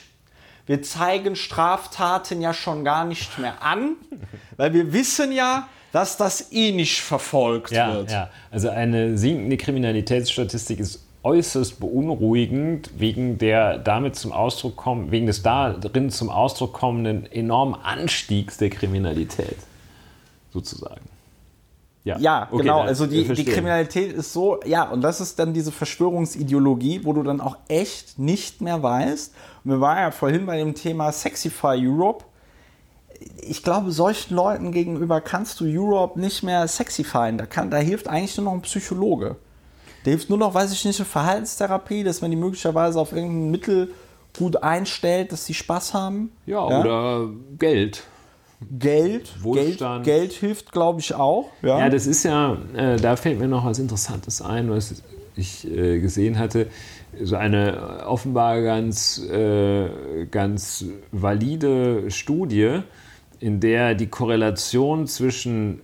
wir zeigen Straftaten ja schon gar nicht mehr an, weil wir wissen ja, dass das eh nicht verfolgt Ja, wird. ja. Also eine sinkende Kriminalitätsstatistik ist äußerst beunruhigend wegen der damit zum Ausdruck kommen, wegen des darin zum Ausdruck kommenden enormen Anstiegs der Kriminalität. Sozusagen. Ja, okay, genau. Also die, die. Kriminalität ist so, ja, und das ist dann diese Verschwörungsideologie, wo du dann auch echt nicht mehr weißt. Und wir waren ja vorhin bei dem Thema Sexify Europe. Ich glaube, solchen Leuten gegenüber kannst du Europe nicht mehr sexifyen. Da, kann, da hilft eigentlich nur noch ein Psychologe. Da hilft nur noch, weiß ich nicht, eine Verhaltenstherapie, dass man die möglicherweise auf irgendein Mittel gut einstellt, dass sie Spaß haben. Ja, oder Geld. Geld. Wohlstand. Geld, Geld hilft, glaube ich, auch. Ja, Ja, das ist ja, äh, da fällt mir noch was Interessantes ein, was ich äh, gesehen hatte. So eine äh, offenbar ganz, äh, ganz valide Studie, in der die Korrelation zwischen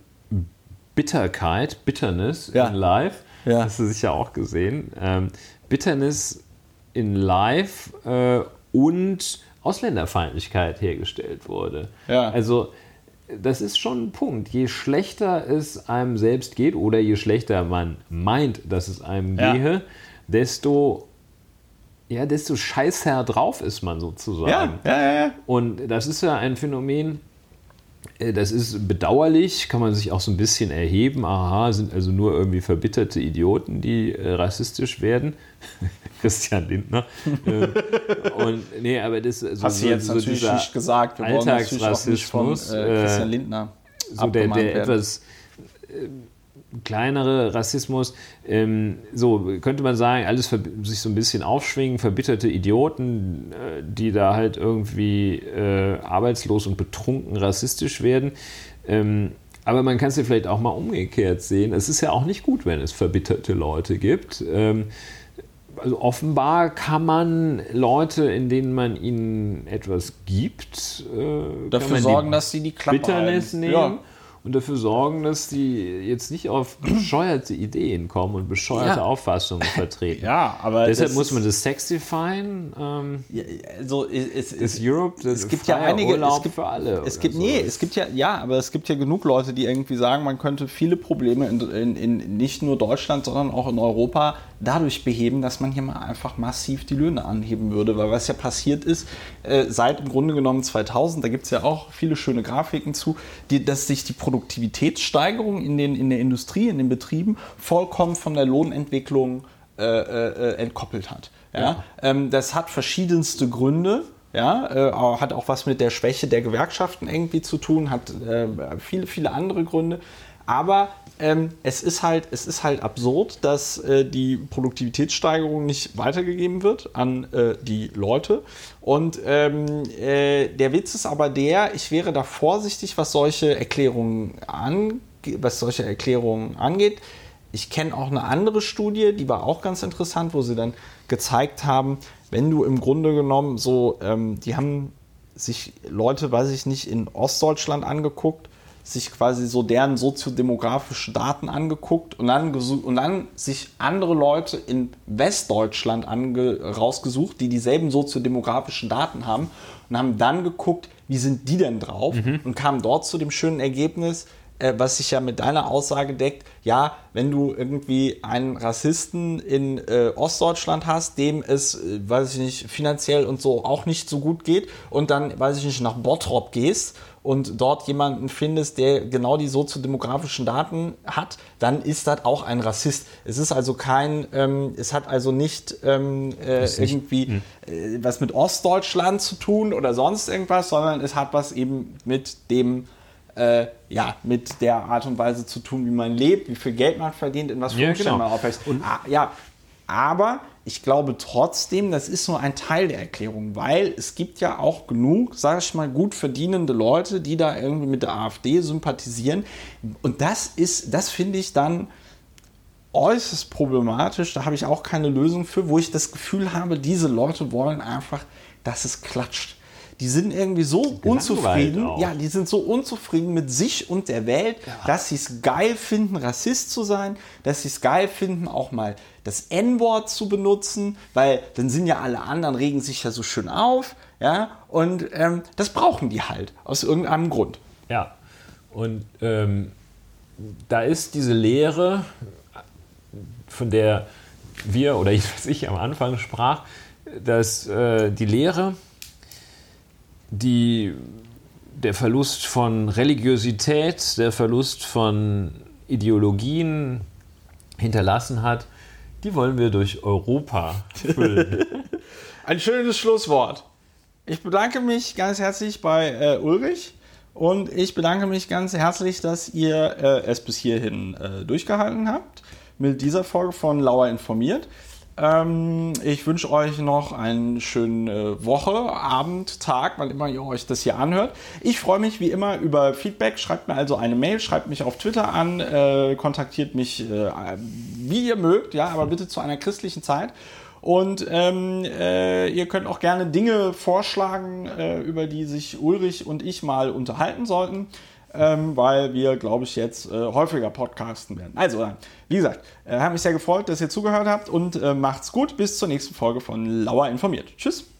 Bitterkeit, Bitterness Ja. in Live, Ja. hast du sicher auch gesehen, ähm, Bitterness in Live äh, und Ausländerfeindlichkeit hergestellt wurde. Ja. Also das ist schon ein Punkt. Je schlechter es einem selbst geht oder je schlechter man meint, dass es einem Ja. gehe, desto, ja, desto scheißher drauf ist man sozusagen. ja, ja, ja. Und das ist ja ein Phänomen, das ist bedauerlich, kann man sich auch so ein bisschen erheben. Aha, sind also nur irgendwie verbitterte Idioten, die äh, rassistisch werden. Christian Lindner. Äh, und nee, aber das so, Hast du jetzt natürlich dieser nicht gesagt. Wir wollen natürlich auch nicht von Alltagsrassismus, äh, Christian äh, Lindner so der, der etwas äh, kleinere Rassismus, ähm, so könnte man sagen, alles sich so ein bisschen aufschwingen, verbitterte Idioten, äh, die da halt irgendwie äh, arbeitslos und betrunken rassistisch werden. Ähm, aber man kann es ja vielleicht auch mal umgekehrt sehen. Es ist ja auch nicht gut, wenn es verbitterte Leute gibt. Ähm, also offenbar kann man Leute, in denen man ihnen etwas gibt, äh, Dafür sorgen, dass sie die Klappe Bitterness halten. nehmen Ja. Und dafür sorgen, dass die jetzt nicht auf bescheuerte Ideen kommen und bescheuerte Ja. Auffassungen vertreten. Ja, aber Deshalb es muss man das sexifyen. Ähm, Ja, also es, es, ist Europe das es gibt ja einige Urlaub es gibt, für alle? Es gibt nee, es gibt ja ja, aber es gibt ja genug Leute, die irgendwie sagen, man könnte viele Probleme in, in, in nicht nur Deutschland, sondern auch in Europa dadurch beheben, dass man hier mal einfach massiv die Löhne anheben würde, weil was ja passiert ist äh, seit im Grunde genommen 2000, da gibt es ja auch viele schöne Grafiken zu, die, dass sich die Produktivitätssteigerung in, den, in der Industrie, in den Betrieben vollkommen von der Lohnentwicklung äh, äh, entkoppelt hat. Ja? Ähm, das hat verschiedenste Gründe. Ja, äh, hat auch was mit der Schwäche der Gewerkschaften irgendwie zu tun, hat äh, viele, viele andere Gründe. Aber ähm, es, ist halt, es ist halt absurd, dass äh, die Produktivitätssteigerung nicht weitergegeben wird an äh, die Leute. Und ähm, äh, der Witz ist aber der, ich wäre da vorsichtig, was solche Erklärungen, ange was solche Erklärungen angeht. Ich kenne auch eine andere Studie, die war auch ganz interessant, wo sie dann gezeigt haben, wenn du im Grunde genommen so, ähm, die haben sich Leute, weiß ich nicht, in Ostdeutschland angeguckt, sich quasi so deren soziodemografische Daten angeguckt und dann, und dann sich andere Leute in Westdeutschland rausgesucht, die dieselben soziodemografischen Daten haben und haben dann geguckt, wie sind die denn drauf und kamen dort zu dem schönen Ergebnis, äh, was sich ja mit deiner Aussage deckt, ja, wenn du irgendwie einen Rassisten in äh, Ostdeutschland hast, dem es, äh, weiß ich nicht, finanziell und so auch nicht so gut geht und dann, weiß ich nicht, nach Bottrop gehst und dort jemanden findest, der genau die soziodemografischen Daten hat, dann ist das auch ein Rassist. Es ist also kein, ähm, es hat also nicht ähm, äh, irgendwie äh, was mit Ostdeutschland zu tun oder sonst irgendwas, sondern es hat was eben mit dem äh, ja, mit der Art und Weise zu tun, wie man lebt, wie viel Geld man verdient, in was für Ja, Umständen genau. man aufwächst. Ah, ja, aber ich glaube trotzdem, das ist nur ein Teil der Erklärung, weil es gibt ja auch genug, sage ich mal, gut verdienende Leute, die da irgendwie mit der AfD sympathisieren. Und das ist, das finde ich dann äußerst problematisch. Da habe ich auch keine Lösung für, wo ich das Gefühl habe, diese Leute wollen einfach, dass es klatscht. Die sind irgendwie so unzufrieden. Ja, die sind so unzufrieden mit sich und der Welt, dass sie es geil finden, Rassist zu sein, dass sie es geil finden, auch mal das N-Wort zu benutzen, weil dann sind ja alle anderen, regen sich ja so schön auf. Ja, und ähm, das brauchen die halt aus irgendeinem Grund. Ja, und ähm, da ist diese Lehre, von der wir oder ich, ich am Anfang sprach, dass äh, die Lehre, die, der Verlust von Religiosität, der Verlust von Ideologien hinterlassen hat, die wollen wir durch Europa füllen. Ein schönes Schlusswort. Ich bedanke mich ganz herzlich bei äh, Ulrich und ich bedanke mich ganz herzlich, dass ihr äh, es bis hierhin äh, durchgehalten habt mit dieser Folge von Lauer informiert. Ähm, ich wünsche euch noch eine schöne Woche, Abend, Tag, wann immer ihr euch das hier anhört. Ich freue mich wie immer über Feedback. Schreibt mir also eine Mail, schreibt mich auf Twitter an, äh, kontaktiert mich äh, wie ihr mögt, ja, aber bitte zu einer christlichen Zeit. Und ähm, äh, ihr könnt auch gerne Dinge vorschlagen, äh, über die sich Ulrich und ich mal unterhalten sollten ähm, weil wir, glaube ich, jetzt äh, häufiger podcasten werden. Also, äh, wie gesagt, äh, hat mich sehr gefreut, dass ihr zugehört habt und äh, macht's gut. Bis zur nächsten Folge von Lauer informiert. Tschüss.